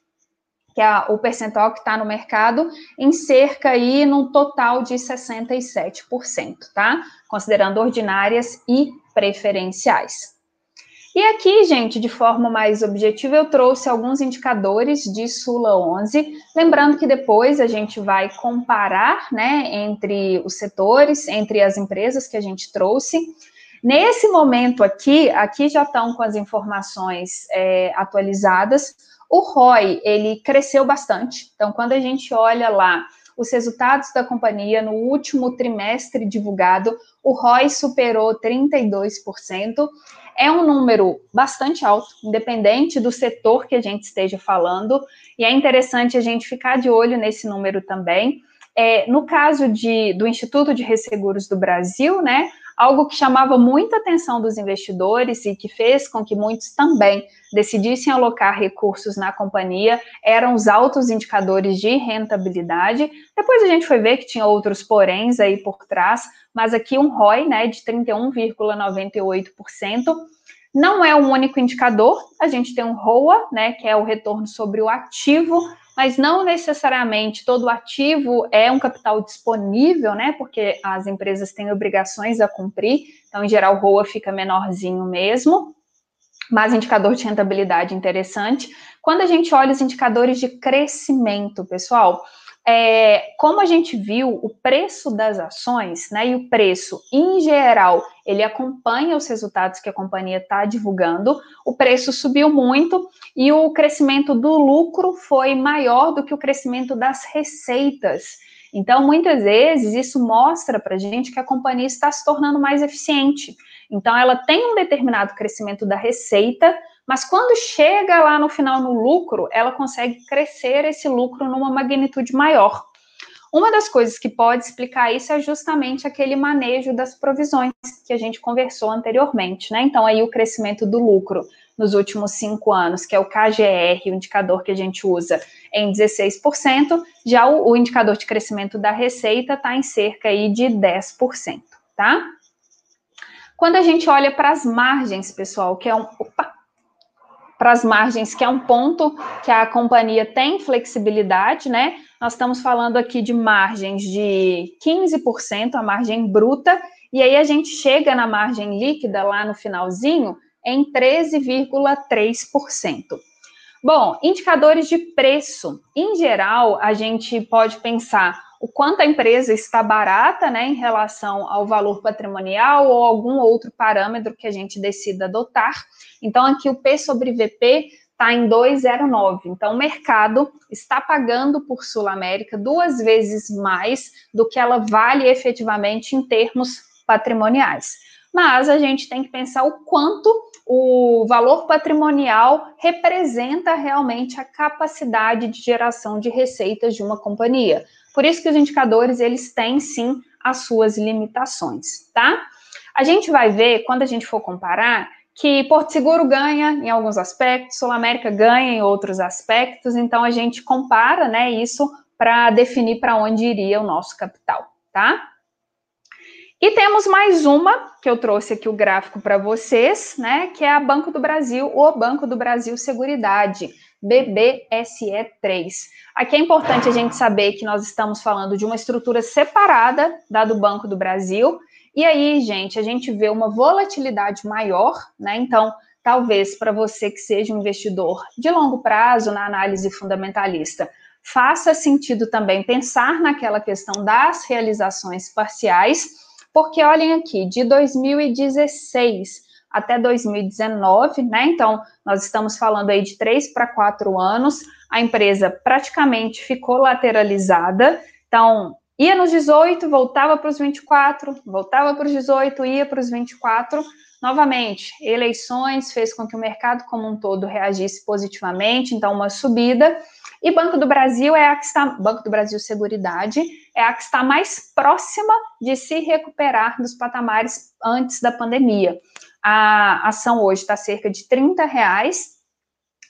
S2: que é o percentual que está no mercado, em cerca aí, num total de 67%, tá? Considerando ordinárias e preferenciais. E aqui, gente, de forma mais objetiva, eu trouxe alguns indicadores de Sula 11, lembrando que depois a gente vai comparar, né, entre os setores, entre as empresas que a gente trouxe. Nesse momento aqui, aqui já estão com as informações é, atualizadas, o ROI, ele cresceu bastante. Então, quando a gente olha lá os resultados da companhia no último trimestre divulgado, o ROI superou 32%. É um número bastante alto, independente do setor que a gente esteja falando, e é interessante a gente ficar de olho nesse número também. É, no caso de, do Instituto de Resseguros do Brasil, né, algo que chamava muita atenção dos investidores e que fez com que muitos também decidissem alocar recursos na companhia eram os altos indicadores de rentabilidade. Depois a gente foi ver que tinha outros poréns aí por trás, mas aqui um ROI né, de 31,98%. Não é um único indicador, a gente tem um ROA, né, que é o retorno sobre o ativo, mas não necessariamente todo ativo é um capital disponível, né? Porque as empresas têm obrigações a cumprir, então, em geral, o ROA fica menorzinho mesmo, mas indicador de rentabilidade interessante. Quando a gente olha os indicadores de crescimento, pessoal, é, como a gente viu, o preço das ações, né, e o preço em geral, ele acompanha os resultados que a companhia está divulgando, o preço subiu muito e o crescimento do lucro foi maior do que o crescimento das receitas. Então, muitas vezes, isso mostra para a gente que a companhia está se tornando mais eficiente. Então, ela tem um determinado crescimento da receita, mas quando chega lá no final no lucro, ela consegue crescer esse lucro numa magnitude maior. Uma das coisas que pode explicar isso é justamente aquele manejo das provisões que a gente conversou anteriormente, né? Então, aí o crescimento do lucro nos últimos cinco anos, que é o KGR, o indicador que a gente usa, em 16%, já o, o indicador de crescimento da receita está em cerca aí de 10%, tá? Quando a gente olha para as margens, pessoal, que é um. Opa! Para as margens, que é um ponto que a companhia tem flexibilidade, né? Nós estamos falando aqui de margens de 15%, a margem bruta, e aí a gente chega na margem líquida lá no finalzinho em 13,3%. Bom, indicadores de preço. Em geral, a gente pode pensar o quanto a empresa está barata, né, em relação ao valor patrimonial ou algum outro parâmetro que a gente decida adotar. Então, aqui o P sobre VP está em 2,09. Então, o mercado está pagando por Sul América duas vezes mais do que ela vale efetivamente em termos patrimoniais. Mas a gente tem que pensar o quanto o valor patrimonial representa realmente a capacidade de geração de receitas de uma companhia. Por isso que os indicadores, eles têm sim as suas limitações, tá? A gente vai ver, quando a gente for comparar, que Porto Seguro ganha em alguns aspectos, Sul América ganha em outros aspectos, então a gente compara, né, isso para definir para onde iria o nosso capital, tá? E temos mais uma, que eu trouxe aqui o gráfico para vocês, né, que é a Banco do Brasil, o Banco do Brasil Seguridade, BBSE3. Aqui é importante a gente saber que nós estamos falando de uma estrutura separada da do Banco do Brasil, e aí, gente, a gente vê uma volatilidade maior, né? Então, talvez para você que seja um investidor de longo prazo na análise fundamentalista, faça sentido também pensar naquela questão das realizações parciais, porque olhem aqui, de 2016 até 2019, né? Então, nós estamos falando aí de três para quatro anos, a empresa praticamente ficou lateralizada. Então, ia nos 18, voltava para os 24, voltava para os 18, ia para os 24. Novamente, eleições fez com que o mercado como um todo reagisse positivamente, então uma subida. E Banco do Brasil é a que está, Banco do Brasil Seguridade é a que está mais próxima de se recuperar dos patamares antes da pandemia. A ação hoje está cerca de 30 reais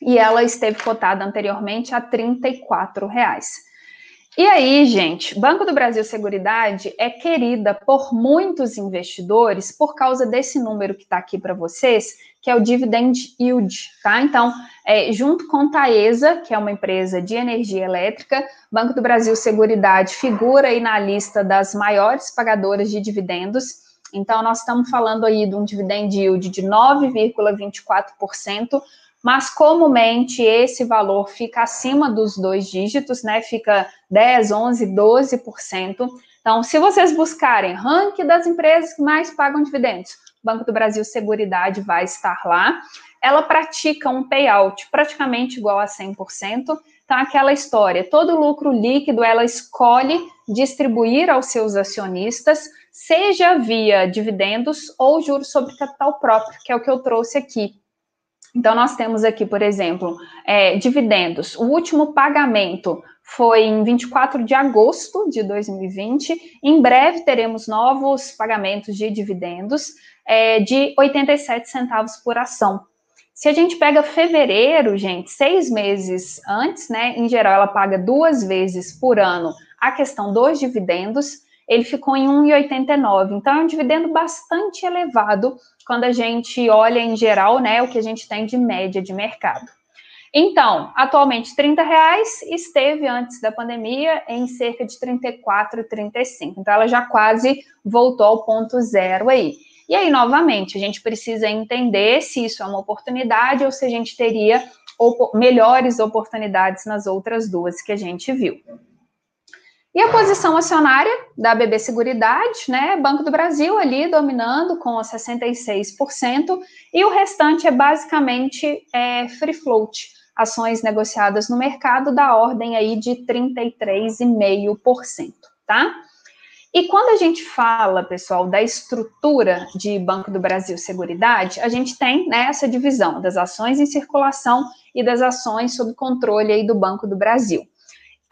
S2: e ela esteve cotada anteriormente a 34 reais. E aí, gente, Banco do Brasil Seguridade é querida por muitos investidores por causa desse número que está aqui para vocês, que é o dividend yield, tá? Então, é, junto com Taesa, que é uma empresa de energia elétrica, Banco do Brasil Seguridade figura aí na lista das maiores pagadoras de dividendos. Então, nós estamos falando aí de um dividend yield de 9,24%, mas comumente esse valor fica acima dos dois dígitos, né? Fica 10, 11, 12%. Então, se vocês buscarem ranking das empresas que mais pagam dividendos, Banco do Brasil Seguridade vai estar lá. Ela pratica um payout praticamente igual a 100%. Então, aquela história, todo lucro líquido ela escolhe distribuir aos seus acionistas, seja via dividendos ou juros sobre capital próprio, que é o que eu trouxe aqui. Então, nós temos aqui, por exemplo, é, dividendos. O último pagamento foi em 24 de agosto de 2020. Em breve teremos novos pagamentos de dividendos é, de 87 centavos por ação. Se a gente pega fevereiro, gente, seis meses antes, né? Em geral, ela paga duas vezes por ano a questão dos dividendos ele ficou em 1,89. Então, é um dividendo bastante elevado quando a gente olha em geral, né, o que a gente tem de média de mercado. Então, atualmente 30 reais, esteve antes da pandemia em cerca de 34, 35. Então, ela já quase voltou ao ponto zero aí. E aí, novamente, a gente precisa entender se isso é uma oportunidade ou se a gente teria melhores oportunidades nas outras duas que a gente viu. E a posição acionária da BB Seguridade, né? Banco do Brasil ali dominando com 66%, e o restante é basicamente é, free float, ações negociadas no mercado da ordem aí de 33,5%, tá? E quando a gente fala, pessoal, da estrutura de Banco do Brasil Seguridade, a gente tem né, essa divisão das ações em circulação e das ações sob controle aí do Banco do Brasil.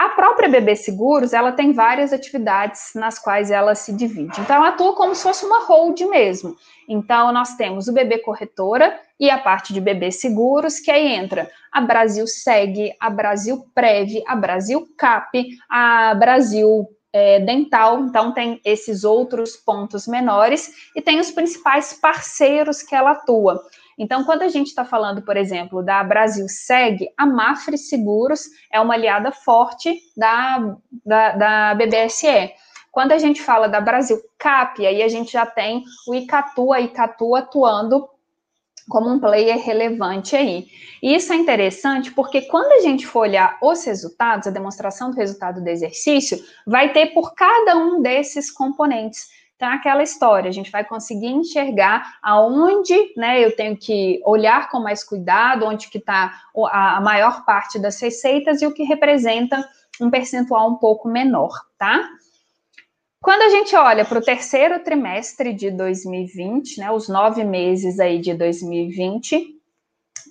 S2: A própria BB Seguros, ela tem várias atividades nas quais ela se divide. Então, ela atua como se fosse uma hold mesmo. Então, nós temos o BB Corretora e a parte de BB Seguros, que aí entra a Brasil Seg, a Brasil Prev, a Brasil Cap, a Brasil é, Dental. Então, tem esses outros pontos menores e tem os principais parceiros que ela atua. Então, quando a gente está falando, por exemplo, da Brasil Seg, a Mafre Seguros é uma aliada forte da, da, da BBSE. Quando a gente fala da Brasil Cap, aí a gente já tem o Icatu, a Icatu atuando como um player relevante aí. E isso é interessante porque quando a gente for olhar os resultados, a demonstração do resultado do exercício, vai ter por cada um desses componentes. Então, aquela história, a gente vai conseguir enxergar aonde, né, eu tenho que olhar com mais cuidado, onde que está a maior parte das receitas e o que representa um percentual um pouco menor, tá? Quando a gente olha para o terceiro trimestre de 2020, né, os nove meses aí de 2020,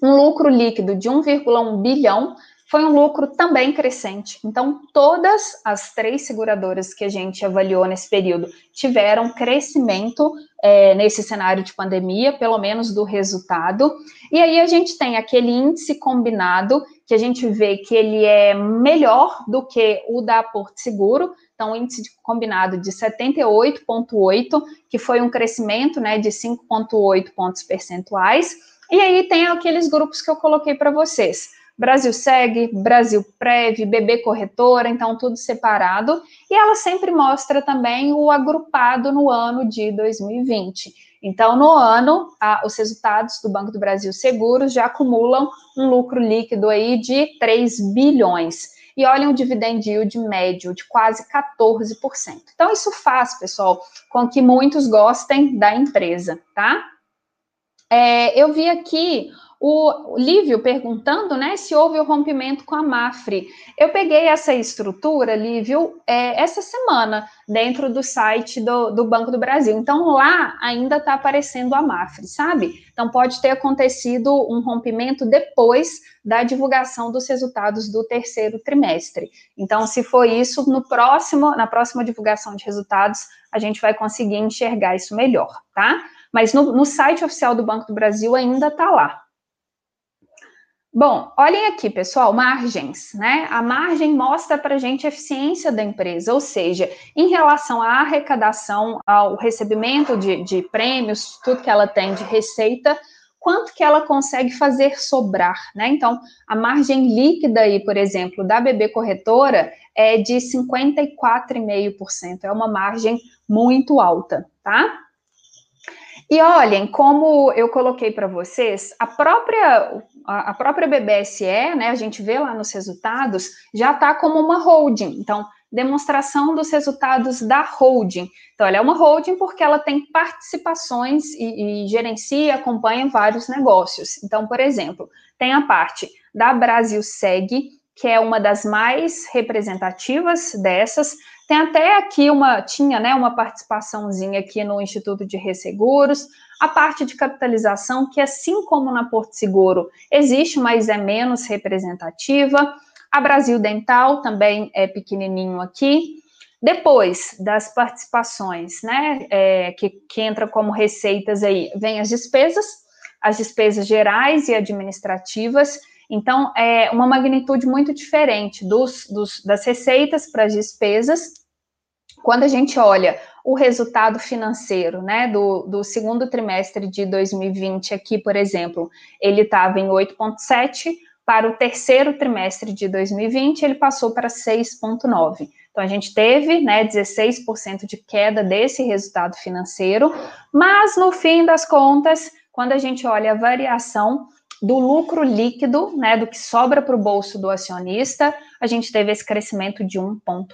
S2: um lucro líquido de 1,1 bilhão foi um lucro também crescente. Então, todas as três seguradoras que a gente avaliou nesse período tiveram crescimento é, nesse cenário de pandemia, pelo menos do resultado. E aí a gente tem aquele índice combinado que a gente vê que ele é melhor do que o da Porto Seguro, então, índice combinado de 78,8, que foi um crescimento né, de 5,8 pontos percentuais. E aí tem aqueles grupos que eu coloquei para vocês. Brasil Seg, Brasil Prev, BB Corretora, então tudo separado. E ela sempre mostra também o agrupado no ano de 2020. Então, no ano, a, os resultados do Banco do Brasil Seguros já acumulam um lucro líquido aí de 3 bilhões e olhem o dividend yield médio de quase 14%. Então, isso faz, pessoal, com que muitos gostem da empresa, tá? É, eu vi aqui o Lívio perguntando, né, se houve o rompimento com a Mafre. Eu peguei essa estrutura, Lívio, é, essa semana, dentro do site do, do, Banco do Brasil. Então, lá ainda está aparecendo a Mafre, sabe? Então, pode ter acontecido um rompimento depois da divulgação dos resultados do terceiro trimestre. Então, se for isso, no próximo, na próxima divulgação de resultados, a gente vai conseguir enxergar isso melhor, tá? Mas no, no site oficial do Banco do Brasil ainda está lá. Bom, olhem aqui, pessoal, margens, né? A margem mostra para a gente a eficiência da empresa, ou seja, em relação à arrecadação, ao recebimento de, de prêmios, tudo que ela tem de receita, quanto que ela consegue fazer sobrar, né? Então, a margem líquida aí, por exemplo, da BB Corretora é de 54,5%, é uma margem muito alta, tá? E olhem, como eu coloquei para vocês, a própria, a própria BBSE, né, a gente vê lá nos resultados, já está como uma holding. Então, demonstração dos resultados da holding. Então, ela é uma holding porque ela tem participações e, e gerencia, acompanha vários negócios. Então, por exemplo, tem a parte da Brasil Seg, que é uma das mais representativas dessas, tem até aqui uma, tinha né, uma participaçãozinha aqui no Instituto de Resseguros, a parte de capitalização, que assim como na Porto Seguro, existe, mas é menos representativa. A Brasil Dental também é pequenininho aqui. Depois das participações, né, é, que, que entra como receitas aí, vem as despesas, as despesas gerais e administrativas, então, é uma magnitude muito diferente dos, dos, das receitas para as despesas quando a gente olha o resultado financeiro, né, do, do segundo trimestre de 2020 aqui, por exemplo, ele estava em 8,7, para o terceiro trimestre de 2020 ele passou para 6,9. Então a gente teve, né, 16% de queda desse resultado financeiro, mas no fim das contas, quando a gente olha a variação do lucro líquido, né, do que sobra para o bolso do acionista, a gente teve esse crescimento de 1,4.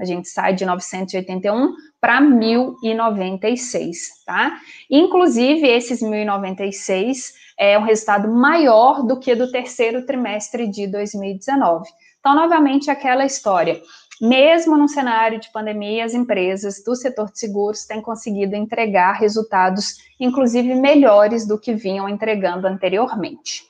S2: A gente sai de 981 para 1.096, tá? Inclusive, esses 1.096 é um resultado maior do que do terceiro trimestre de 2019. Então, novamente, aquela história. Mesmo num cenário de pandemia, as empresas do setor de seguros têm conseguido entregar resultados, inclusive melhores do que vinham entregando anteriormente.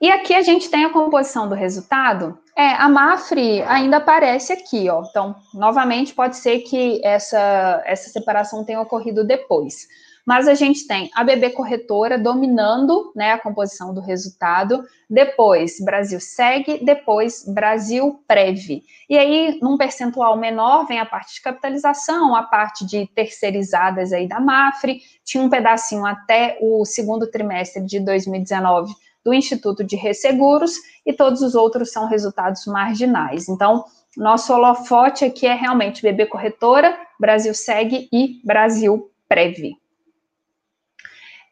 S2: E aqui a gente tem a composição do resultado. É, a Mafre ainda aparece aqui, ó. Então, novamente, pode ser que essa, essa separação tenha ocorrido depois. Mas a gente tem a BB Corretora dominando né, a composição do resultado, depois Brasil Segue, depois Brasil Preve. E aí, num percentual menor, vem a parte de capitalização, a parte de terceirizadas aí da Mafre, tinha um pedacinho até o segundo trimestre de 2019 do Instituto de Resseguros, e todos os outros são resultados marginais. Então, nosso holofote aqui é realmente BB Corretora, Brasil Segue e Brasil Preve.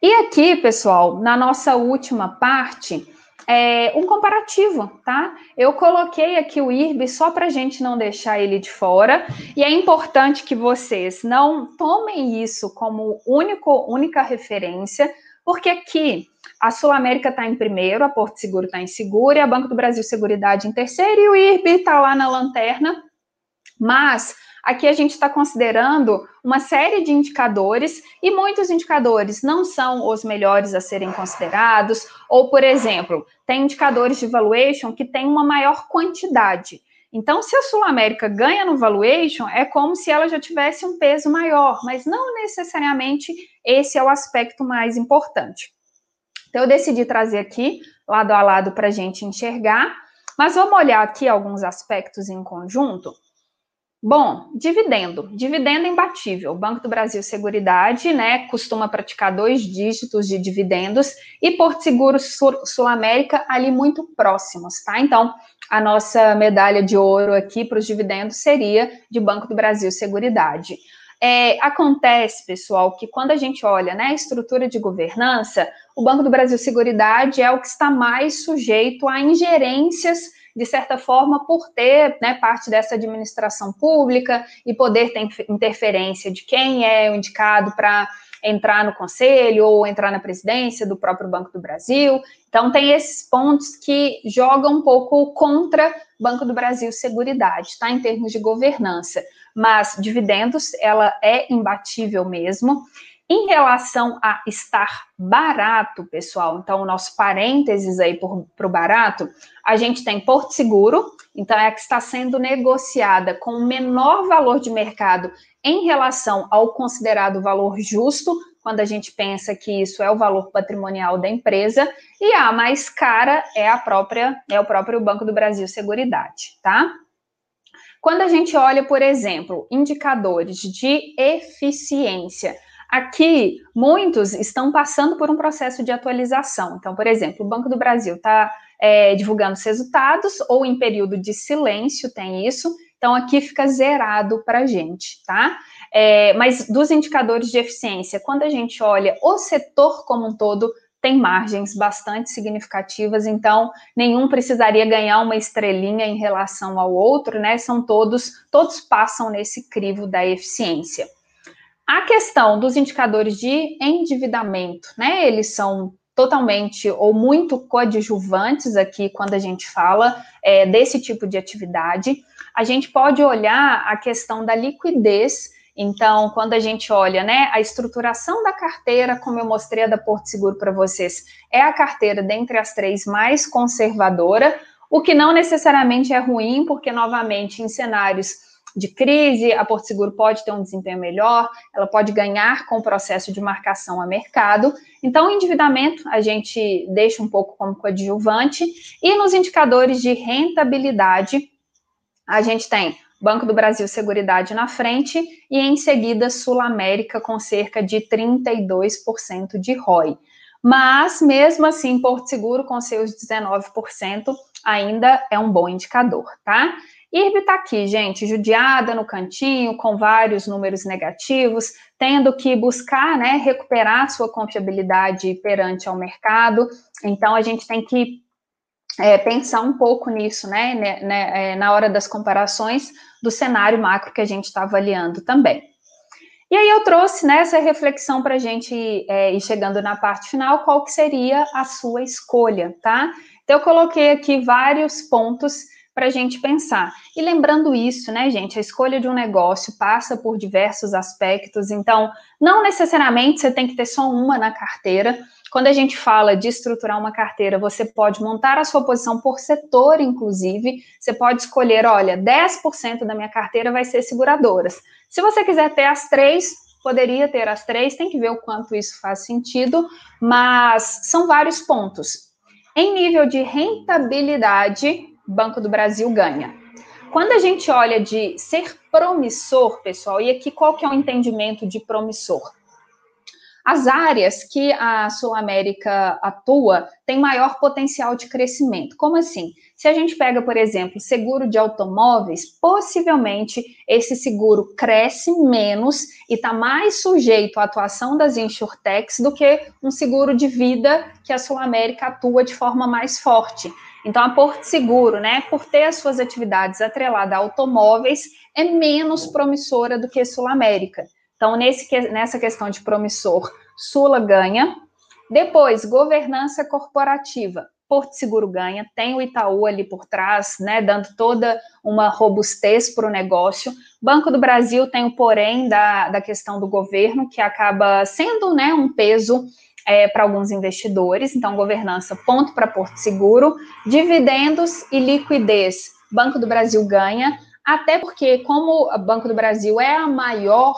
S2: E aqui, pessoal, na nossa última parte, é um comparativo, tá? Eu coloquei aqui o IRB só para a gente não deixar ele de fora, e é importante que vocês não tomem isso como único, única referência, porque aqui a Sul América está em primeiro, a Porto Seguro está em seguro, e a Banco do Brasil Seguridade em terceiro, e o IRB está lá na lanterna, mas Aqui a gente está considerando uma série de indicadores e muitos indicadores não são os melhores a serem considerados, ou, por exemplo, tem indicadores de valuation que têm uma maior quantidade. Então, se a Sul América ganha no valuation, é como se ela já tivesse um peso maior, mas não necessariamente esse é o aspecto mais importante. Então, eu decidi trazer aqui, lado a lado, para a gente enxergar, mas vamos olhar aqui alguns aspectos em conjunto. Bom, dividendo. Dividendo imbatível. O Banco do Brasil Seguridade, né, costuma praticar dois dígitos de dividendos e Porto Seguro Sul América ali muito próximos, tá? Então, a nossa medalha de ouro aqui para os dividendos seria de Banco do Brasil Seguridade. É, acontece, pessoal, que quando a gente olha né, a estrutura de governança, o Banco do Brasil Seguridade é o que está mais sujeito a ingerências de certa forma, por ter né, parte dessa administração pública e poder ter interferência de quem é o indicado para entrar no conselho ou entrar na presidência do próprio Banco do Brasil. Então, tem esses pontos que jogam um pouco contra Banco do Brasil Seguridade, tá? Em termos de governança. Mas dividendos, ela é imbatível mesmo. Em relação a estar barato, pessoal, então o nosso parênteses aí para o barato, a gente tem Porto Seguro, então é a que está sendo negociada com o menor valor de mercado em relação ao considerado valor justo, quando a gente pensa que isso é o valor patrimonial da empresa, e a mais cara é a própria, é o próprio Banco do Brasil Seguridade, tá? Quando a gente olha, por exemplo, indicadores de eficiência, Aqui, muitos estão passando por um processo de atualização. Então, por exemplo, o Banco do Brasil está é, divulgando os resultados, ou em período de silêncio tem isso. Então, aqui fica zerado para a gente, tá? É, mas dos indicadores de eficiência, quando a gente olha o setor como um todo, tem margens bastante significativas, então nenhum precisaria ganhar uma estrelinha em relação ao outro, né? São todos, todos passam nesse crivo da eficiência. A questão dos indicadores de endividamento, né? Eles são totalmente ou muito coadjuvantes aqui quando a gente fala é, desse tipo de atividade. A gente pode olhar a questão da liquidez. Então, quando a gente olha, né, a estruturação da carteira, como eu mostrei a da Porto Seguro para vocês, é a carteira dentre as três mais conservadora, o que não necessariamente é ruim, porque novamente em cenários de crise, a Porto Seguro pode ter um desempenho melhor, ela pode ganhar com o processo de marcação a mercado. Então, o endividamento a gente deixa um pouco como coadjuvante, e nos indicadores de rentabilidade, a gente tem Banco do Brasil Seguridade na frente e em seguida Sul América com cerca de 32% de ROI. Mas mesmo assim, Porto Seguro com seus 19% ainda é um bom indicador, tá? IRB está aqui, gente, judiada no cantinho, com vários números negativos, tendo que buscar né, recuperar sua confiabilidade perante ao mercado. Então, a gente tem que é, pensar um pouco nisso, né, né, né, é, na hora das comparações do cenário macro que a gente está avaliando também. E aí eu trouxe nessa né, reflexão para a gente é, ir chegando na parte final, qual que seria a sua escolha, tá? Então eu coloquei aqui vários pontos para a gente pensar. E lembrando isso, né, gente, a escolha de um negócio passa por diversos aspectos, então não necessariamente você tem que ter só uma na carteira. Quando a gente fala de estruturar uma carteira, você pode montar a sua posição por setor, inclusive. Você pode escolher, olha, 10% da minha carteira vai ser seguradoras. Se você quiser ter as três, poderia ter as três, tem que ver o quanto isso faz sentido, mas são vários pontos. Em nível de rentabilidade, Banco do Brasil ganha. Quando a gente olha de ser promissor, pessoal, e aqui qual que é o entendimento de promissor? As áreas que a Sul América atua têm maior potencial de crescimento. Como assim? Se a gente pega, por exemplo, seguro de automóveis, possivelmente esse seguro cresce menos e está mais sujeito à atuação das insurtechs do que um seguro de vida que a Sul América atua de forma mais forte. Então, a Porto Seguro, né, por ter as suas atividades atreladas a automóveis, é menos promissora do que Sul América. Então, nesse, nessa questão de promissor, Sula ganha. Depois, governança corporativa. Porto Seguro ganha, tem o Itaú ali por trás, né, dando toda uma robustez para o negócio. Banco do Brasil tem o porém da, da questão do governo, que acaba sendo né, um peso é, para alguns investidores. Então, governança, ponto para Porto Seguro. Dividendos e liquidez. Banco do Brasil ganha, até porque, como o Banco do Brasil é a maior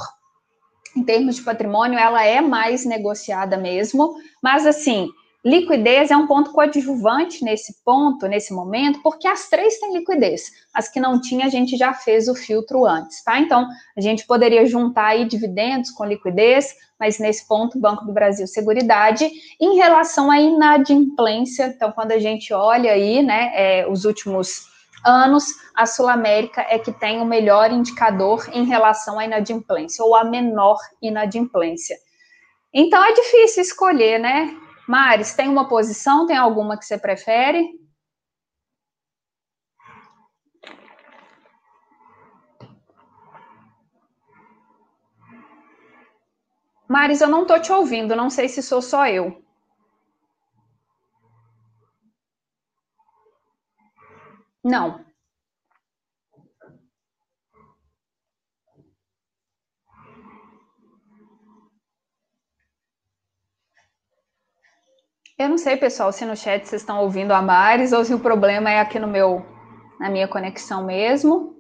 S2: em termos de patrimônio, ela é mais negociada mesmo, mas assim, liquidez é um ponto coadjuvante nesse ponto, nesse momento, porque as três têm liquidez. As que não tinha, a gente já fez o filtro antes, tá? Então, a gente poderia juntar aí dividendos com liquidez, mas nesse ponto, Banco do Brasil, Seguridade. Em relação à inadimplência, então, quando a gente olha aí, né, é, os últimos anos, a Sul América é que tem o melhor indicador em relação à inadimplência, ou a menor inadimplência. Então é difícil escolher, né? Maris, tem uma posição? Tem alguma que você prefere? Maris, eu não estou te ouvindo, não sei se sou só eu. Não. Eu não sei, pessoal, se no chat vocês estão ouvindo a Maris ou se o problema é aqui no meu, na minha conexão mesmo.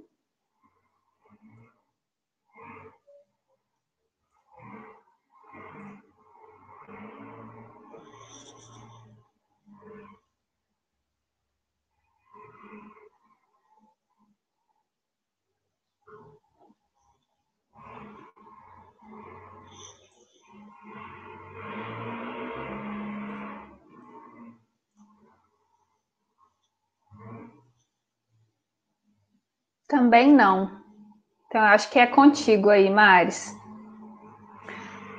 S2: Também não. Então, acho que é contigo aí, Maris.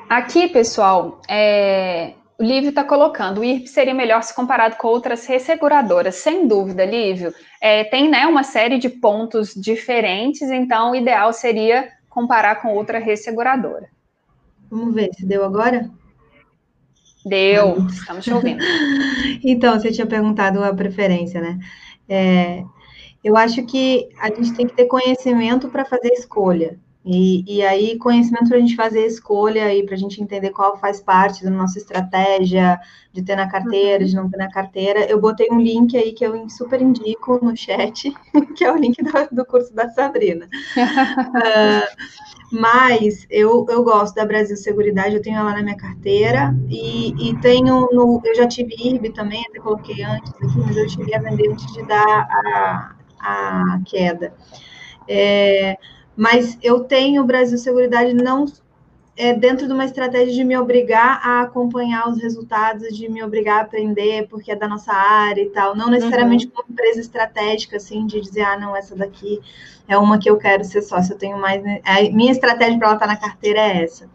S2: Aqui, pessoal, é, o Lívio está colocando, o IRP seria melhor se comparado com outras resseguradoras. Sem dúvida, Lívio. É, tem né, uma série de pontos diferentes, então o ideal seria comparar com outra resseguradora.
S1: Vamos ver se deu agora?
S2: Deu, estamos te ouvindo.
S1: então, você tinha perguntado a preferência, né? É, eu acho que a gente tem que ter conhecimento para fazer escolha. E, e aí, conhecimento para a gente fazer escolha e para a gente entender qual faz parte da nossa estratégia de ter na carteira, de não ter na carteira. Eu botei um link aí que eu super indico no chat, que é o link do, do curso da Sabrina. uh, mas eu, eu gosto da Brasil Seguridade, eu tenho ela na minha carteira e, e tenho no. Eu já tive IRB também, até coloquei antes aqui, mas eu cheguei a vender antes de dar a, a queda. É, mas eu tenho o Brasil Seguridade não é, dentro de uma estratégia de me obrigar a acompanhar os resultados, de me obrigar a aprender, porque é da nossa área e tal. Não necessariamente uhum. uma empresa estratégica, assim, de dizer, ah, não, essa daqui é uma que eu quero ser sócio, eu tenho mais. A minha estratégia para ela estar na carteira é essa.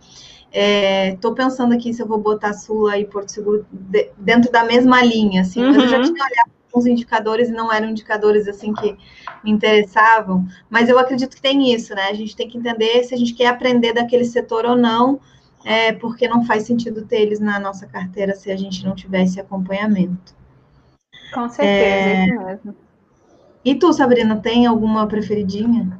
S1: Estou é, pensando aqui se eu vou botar Sula e Porto Seguro de, dentro da mesma linha, assim, uhum. mas eu já uhum. tinha olhado alguns indicadores e não eram indicadores assim que me interessavam, mas eu acredito que tem isso, né? A gente tem que entender se a gente quer aprender daquele setor ou não, é, porque não faz sentido ter eles na nossa carteira se a gente não tivesse acompanhamento.
S2: Com certeza, é... mesmo.
S1: E tu, Sabrina, tem alguma preferidinha?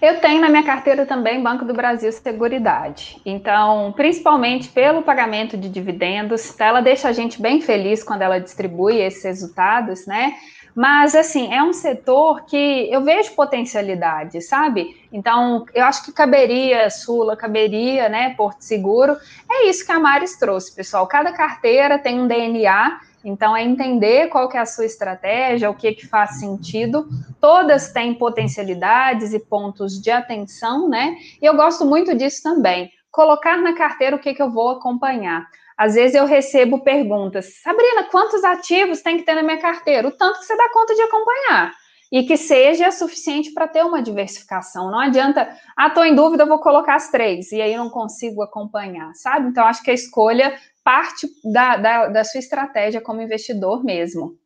S2: Eu tenho na minha carteira também Banco do Brasil Seguridade. Então, principalmente pelo pagamento de dividendos, ela deixa a gente bem feliz quando ela distribui esses resultados, né? Mas, assim, é um setor que eu vejo potencialidade, sabe? Então, eu acho que caberia Sula, caberia, né, Porto Seguro. É isso que a Maris trouxe, pessoal. Cada carteira tem um DNA, então é entender qual que é a sua estratégia, o que que faz sentido. Todas têm potencialidades e pontos de atenção, né? E eu gosto muito disso também. Colocar na carteira o que que eu vou acompanhar. Às vezes eu recebo perguntas, Sabrina, quantos ativos tem que ter na minha carteira? O tanto que você dá conta de acompanhar. E que seja suficiente para ter uma diversificação. Não adianta, ah, estou em dúvida, vou colocar as três, e aí não consigo acompanhar, sabe? Então, acho que a escolha parte da, da, da sua estratégia como investidor mesmo.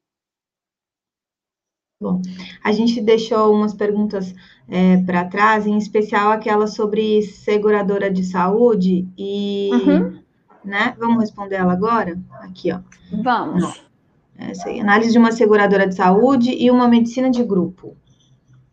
S1: Bom, a gente deixou umas perguntas é, para trás, em especial aquela sobre seguradora de saúde e uhum né? Vamos responder ela agora? Aqui, ó.
S2: Vamos.
S1: Essa aí, análise de uma seguradora de saúde e uma medicina de grupo.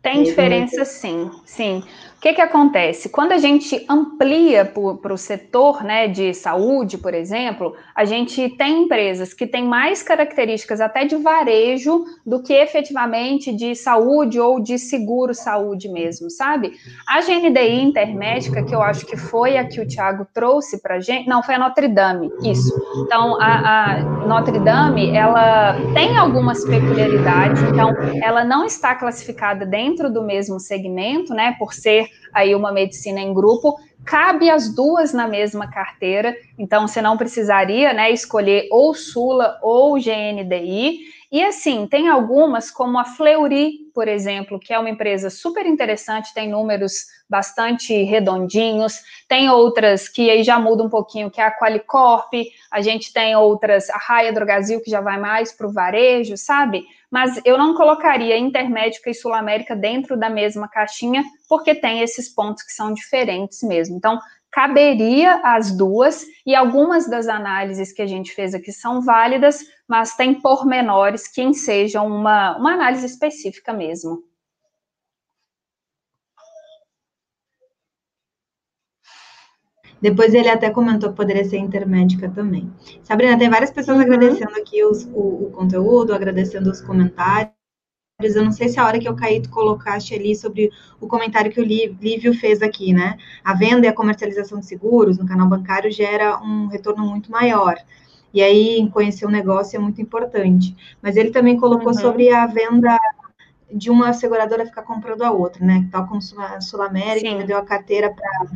S2: Tem diferença, sim, sim. Que, que acontece? Quando a gente amplia para o setor né, de saúde, por exemplo, a gente tem empresas que têm mais características até de varejo do que efetivamente de saúde ou de seguro saúde mesmo, sabe? A GNDI Intermédica, que eu acho que foi a que o Thiago trouxe para a gente, não, foi a Notre Dame, isso. Então, a, a Notre Dame, ela tem algumas peculiaridades, então, ela não está classificada dentro do mesmo segmento, né, por ser aí uma medicina em grupo, cabe as duas na mesma carteira, então você não precisaria, né, escolher ou Sula ou GNDI. E assim, tem algumas como a Fleury, por exemplo, que é uma empresa super interessante, tem números bastante redondinhos. Tem outras que aí já muda um pouquinho, que é a Qualicorp. A gente tem outras, a Raia Drogasil, que já vai mais para o varejo, sabe? mas eu não colocaria Intermédica e Sul América dentro da mesma caixinha, porque tem esses pontos que são diferentes mesmo. Então, caberia as duas, e algumas das análises que a gente fez aqui são válidas, mas tem pormenores que ensejam uma, uma análise específica mesmo.
S1: Depois ele até comentou que poderia ser intermédica também. Sabrina, tem várias pessoas uhum. agradecendo aqui os, o, o, conteúdo, agradecendo os comentários. Eu não sei se a hora que eu caí, tu colocaste ali sobre o comentário que o Lívio fez aqui, né? A venda e a comercialização de seguros no canal bancário gera um retorno muito maior. E aí, conhecer o negócio é muito importante. Mas ele também colocou uhum. sobre a venda de uma seguradora ficar comprando a outra, né? Tal como a Sul América, vendeu a carteira para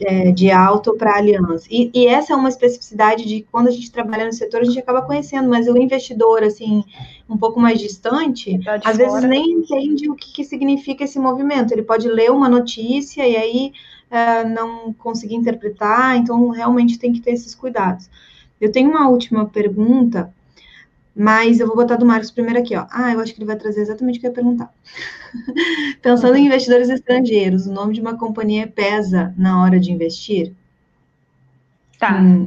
S1: é, de alto para aliança. E, e, essa é uma especificidade de quando a gente trabalha no setor, a gente acaba conhecendo, mas o investidor, assim, um pouco mais distante, tá às fora. vezes nem entende o que, que, significa esse movimento. Ele pode ler uma notícia e aí é, não conseguir interpretar, então realmente tem que ter esses cuidados. Eu tenho uma última pergunta mas eu vou botar do Marcos primeiro aqui, ó. Ah, eu acho que ele vai trazer exatamente o que eu ia perguntar. Pensando em investidores estrangeiros, o nome de uma companhia pesa na hora de investir?
S2: Tá. Hum.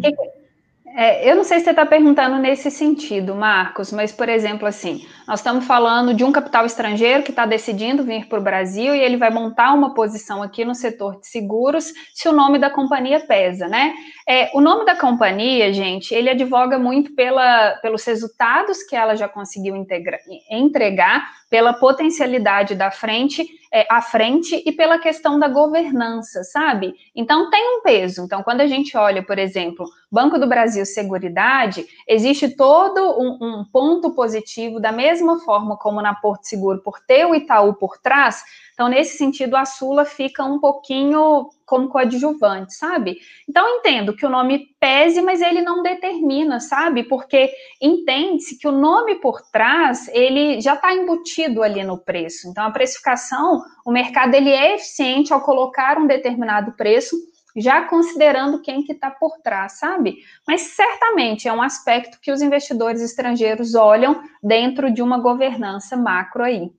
S2: É, eu não sei se você está perguntando nesse sentido, Marcos, mas, por exemplo, assim, nós estamos falando de um capital estrangeiro que está decidindo vir para o Brasil e ele vai montar uma posição aqui no setor de seguros se o nome da companhia pesa, né? É, o nome da companhia, gente, ele advoga muito pela, pelos resultados que ela já conseguiu integra, entregar, pela potencialidade da frente, é, à frente e pela questão da governança, sabe? Então tem um peso. Então, quando a gente olha, por exemplo, Banco do Brasil Seguridade, existe todo um, um ponto positivo da mesma forma como na Porto Seguro, por ter o Itaú por trás, então, nesse sentido, a Sula fica um pouquinho como coadjuvante, sabe? Então, entendo que o nome pese, mas ele não determina, sabe? Porque entende-se que o nome por trás, ele já está embutido ali no preço. Então, a precificação, o mercado, ele é eficiente ao colocar um determinado preço, já considerando quem que está por trás, sabe? Mas certamente é um aspecto que os investidores estrangeiros olham dentro de uma governança macro aí.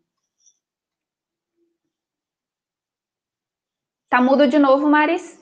S2: Tá mudo de novo, Maris?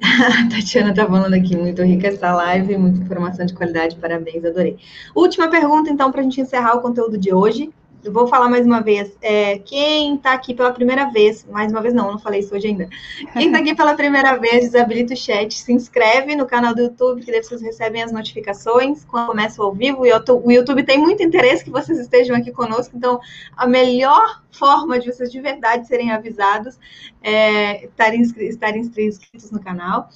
S1: A Tatiana tá falando aqui, muito rica essa live, muita informação de qualidade, parabéns, adorei. Última pergunta, então, para a gente encerrar o conteúdo de hoje. Eu vou falar mais uma vez. É, quem está aqui pela primeira vez, mais uma vez não, não falei isso hoje ainda. Quem está aqui pela primeira vez, desabilita o chat, se inscreve no canal do YouTube, que daí vocês recebem as notificações quando começa ao vivo. O YouTube tem muito interesse que vocês estejam aqui conosco, então a melhor forma de vocês de verdade serem avisados é estarem, estarem inscritos no canal.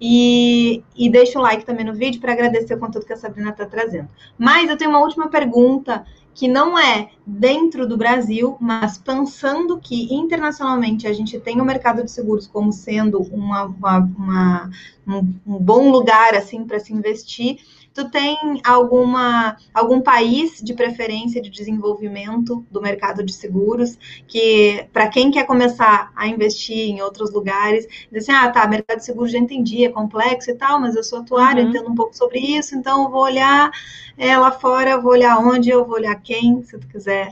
S1: E, e deixa o like também no vídeo para agradecer o conteúdo que a Sabrina está trazendo. Mas eu tenho uma última pergunta que não é dentro do Brasil, mas pensando que internacionalmente a gente tem o mercado de seguros como sendo uma, uma, uma um, um bom lugar assim para se investir. Tu tem alguma algum país de preferência de desenvolvimento do mercado de seguros que para quem quer começar a investir em outros lugares, diz assim, ah, tá, mercado de seguros já entendi, é complexo e tal, mas eu sou atuário, uhum. entendo um pouco sobre isso, então eu vou olhar é, lá fora, eu vou olhar onde, eu vou olhar quem, se tu quiser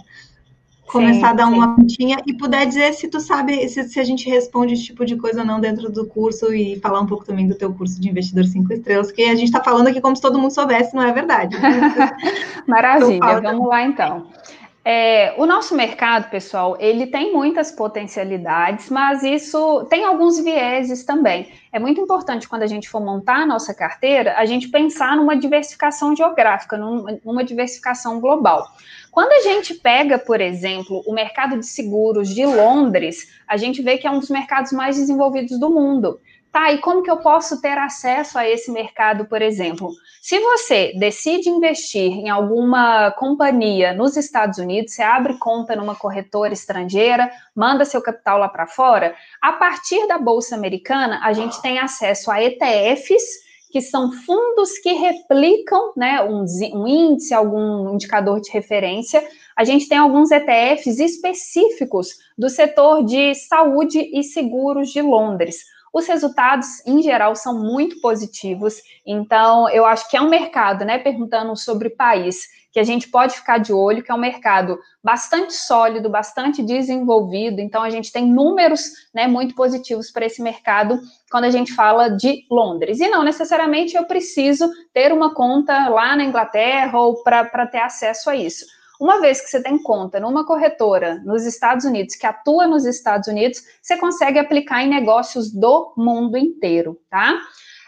S1: começar sim, a dar sim. uma pontinha e puder dizer se tu sabe se, se, a gente responde esse tipo de coisa ou não dentro do curso e falar um pouco também do teu curso de investidor cinco estrelas, que a gente está falando aqui como se todo mundo soubesse, não é verdade.
S2: Maravilha, então, vamos lá então. É, o nosso mercado, pessoal, ele tem muitas potencialidades, mas isso tem alguns vieses também. É muito importante quando a gente for montar a nossa carteira, a gente pensar numa diversificação geográfica, numa diversificação global. Quando a gente pega, por exemplo, o mercado de seguros de Londres, a gente vê que é um dos mercados mais desenvolvidos do mundo. Tá, e como que eu posso ter acesso a esse mercado, por exemplo? Se você decide investir em alguma companhia nos Estados Unidos, você abre conta numa corretora estrangeira, manda seu capital lá para fora, a partir da Bolsa Americana, a gente tem acesso a ETFs que são fundos que replicam né, um, um, índice, algum indicador de referência. A gente tem alguns ETFs específicos do setor de saúde e seguros de Londres. Os resultados, em geral, são muito positivos. Então, eu acho que é um mercado, né? Perguntando sobre país, que a gente pode ficar de olho, que é um mercado bastante sólido, bastante desenvolvido. Então, a gente tem números né, muito positivos para esse mercado quando a gente fala de Londres. E não necessariamente eu preciso ter uma conta lá na Inglaterra ou para ter acesso a isso. Uma vez que você tem conta numa corretora nos Estados Unidos, que atua nos Estados Unidos, você consegue aplicar em negócios do mundo inteiro, tá?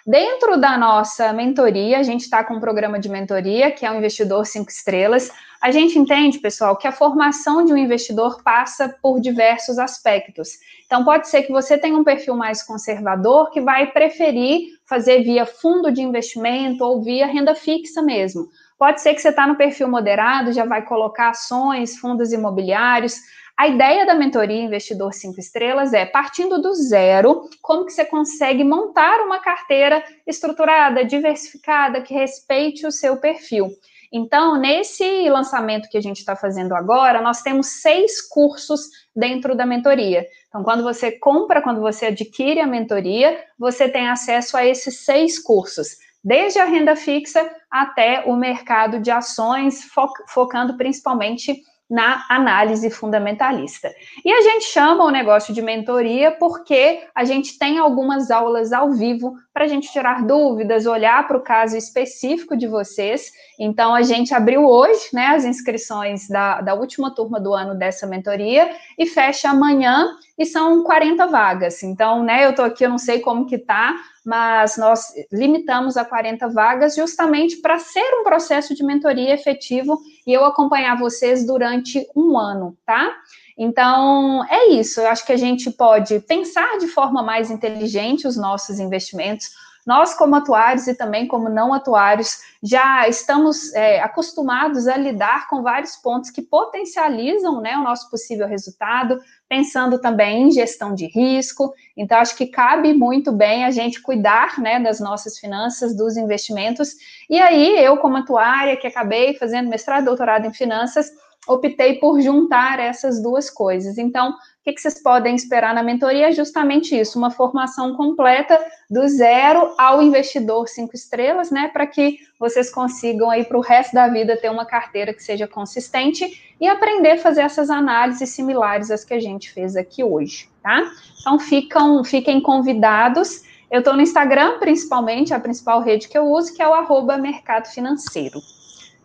S2: Dentro da nossa mentoria, a gente está com um programa de mentoria, que é o Investidor 5 Estrelas. A gente entende, pessoal, que a formação de um investidor passa por diversos aspectos. Então, pode ser que você tenha um perfil mais conservador, que vai preferir fazer via fundo de investimento ou via renda fixa mesmo. Pode ser que você está no perfil moderado, já vai colocar ações, fundos imobiliários. A ideia da mentoria Investidor 5 Estrelas é, partindo do zero, como que você consegue montar uma carteira estruturada, diversificada, que respeite o seu perfil. Então, nesse lançamento que a gente está fazendo agora, nós temos seis cursos dentro da mentoria. Então, quando você compra, quando você adquire a mentoria, você tem acesso a esses seis cursos desde a renda fixa até o mercado de ações, fo focando principalmente na análise fundamentalista. E a gente chama o negócio de mentoria porque a gente tem algumas aulas ao vivo para a gente tirar dúvidas, olhar para o caso específico de vocês. Então, a gente abriu hoje né, as inscrições da, da última turma do ano dessa mentoria e fecha amanhã e são 40 vagas. Então, né, eu estou aqui, eu não sei como que tá, mas nós limitamos a 40 vagas justamente para ser um processo de mentoria efetivo e eu acompanhar vocês durante um ano, tá? Então, é isso. Eu acho que a gente pode pensar de forma mais inteligente os nossos investimentos, nós, como atuários e também como não atuários, já estamos é, acostumados a lidar com vários pontos que potencializam né, o nosso possível resultado, pensando também em gestão de risco. Então, acho que cabe muito bem a gente cuidar né, das nossas finanças, dos investimentos. E aí, eu, como atuária, que acabei fazendo mestrado e doutorado em finanças, optei por juntar essas duas coisas. Então, que, que vocês podem esperar na mentoria? É justamente isso, uma formação completa do zero ao investidor cinco estrelas, né? Para que vocês consigam aí para o resto da vida ter uma carteira que seja consistente e aprender a fazer essas análises similares às que a gente fez aqui hoje, tá? Então ficam, fiquem convidados. Eu estou no Instagram, principalmente, a principal rede que eu uso, que é o arroba mercado financeiro.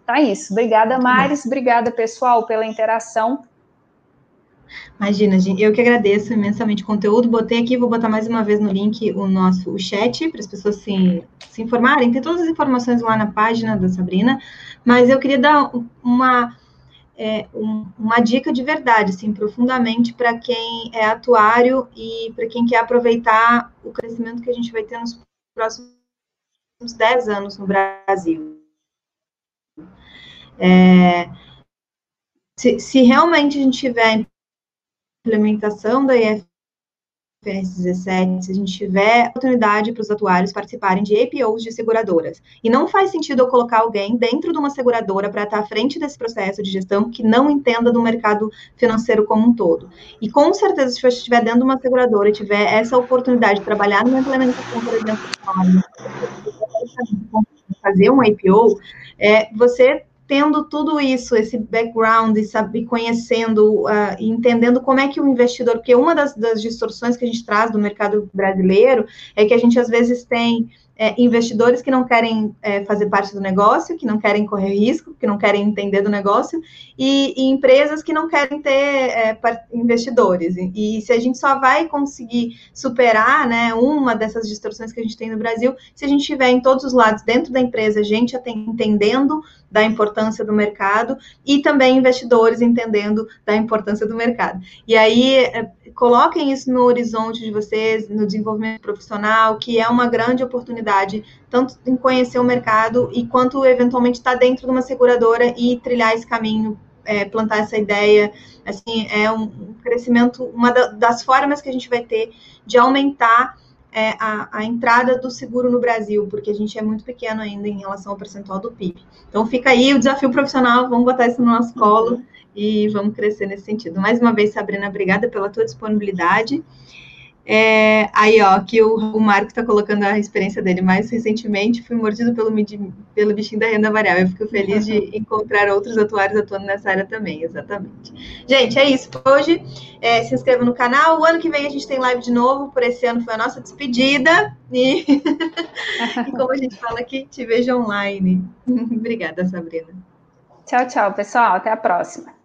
S2: Tá isso. Obrigada, Maris. Obrigada, pessoal, pela interação.
S1: Imagina, gente, eu que agradeço imensamente o conteúdo. Botei aqui, vou botar mais uma vez no link o nosso o chat para as pessoas se, se informarem. Tem todas as informações lá na página da Sabrina, mas eu queria dar uma, é, um, uma dica de verdade, assim, profundamente para quem é atuário e para quem quer aproveitar o crescimento que a gente vai ter nos próximos 10 anos no Brasil. É, se, se, realmente a gente tiver implementação da IFRS 17, se a gente tiver oportunidade para os atuários participarem de APOs de seguradoras. E não faz sentido eu colocar alguém dentro de uma seguradora para estar à frente desse processo de gestão que não entenda do mercado financeiro como um todo. E com certeza, se você estiver dentro de uma seguradora e tiver essa oportunidade de trabalhar numa implementação, por exemplo, fazer um APO, é, você tendo tudo isso, esse background, e sabe, conhecendo uh, entendendo como é que o investidor, porque uma das, das distorções que a gente traz do mercado brasileiro é que a gente às vezes tem é, investidores que não querem é, fazer parte do negócio, que não querem correr risco, que não querem entender do negócio, e, e empresas que não querem ter é, investidores. E, e, se a gente só vai conseguir superar né, uma dessas distorções que a gente tem no Brasil, se a gente tiver em todos os lados, dentro da empresa, gente entendendo da importância do mercado e também investidores entendendo da importância do mercado. E aí, é, coloquem isso no horizonte de vocês, no desenvolvimento profissional, que é uma grande oportunidade, tanto em conhecer o mercado e quanto eventualmente estar tá dentro de uma seguradora e trilhar esse caminho, é, plantar essa ideia. Assim, é um crescimento, uma das formas que a gente vai ter de aumentar é, a, a, entrada do seguro no Brasil, porque a gente é muito pequeno ainda em relação ao percentual do PIB. Então fica aí o desafio profissional, vamos botar isso no nosso colo. E vamos crescer nesse sentido. Mais uma vez, Sabrina, obrigada pela tua disponibilidade. É, aí, ó, que o, o Marco está colocando a experiência dele. Mais recentemente, fui mordido pelo, pelo bichinho da renda variável. Eu fico feliz de encontrar outros atuários atuando nessa área também, exatamente. Gente, é isso. Hoje, é, se inscreva no canal. O ano que vem a gente tem live de novo. Por esse ano foi a nossa despedida. E, e como a gente fala aqui, te vejo online. Obrigada, Sabrina.
S2: Tchau, tchau, pessoal. Até a próxima.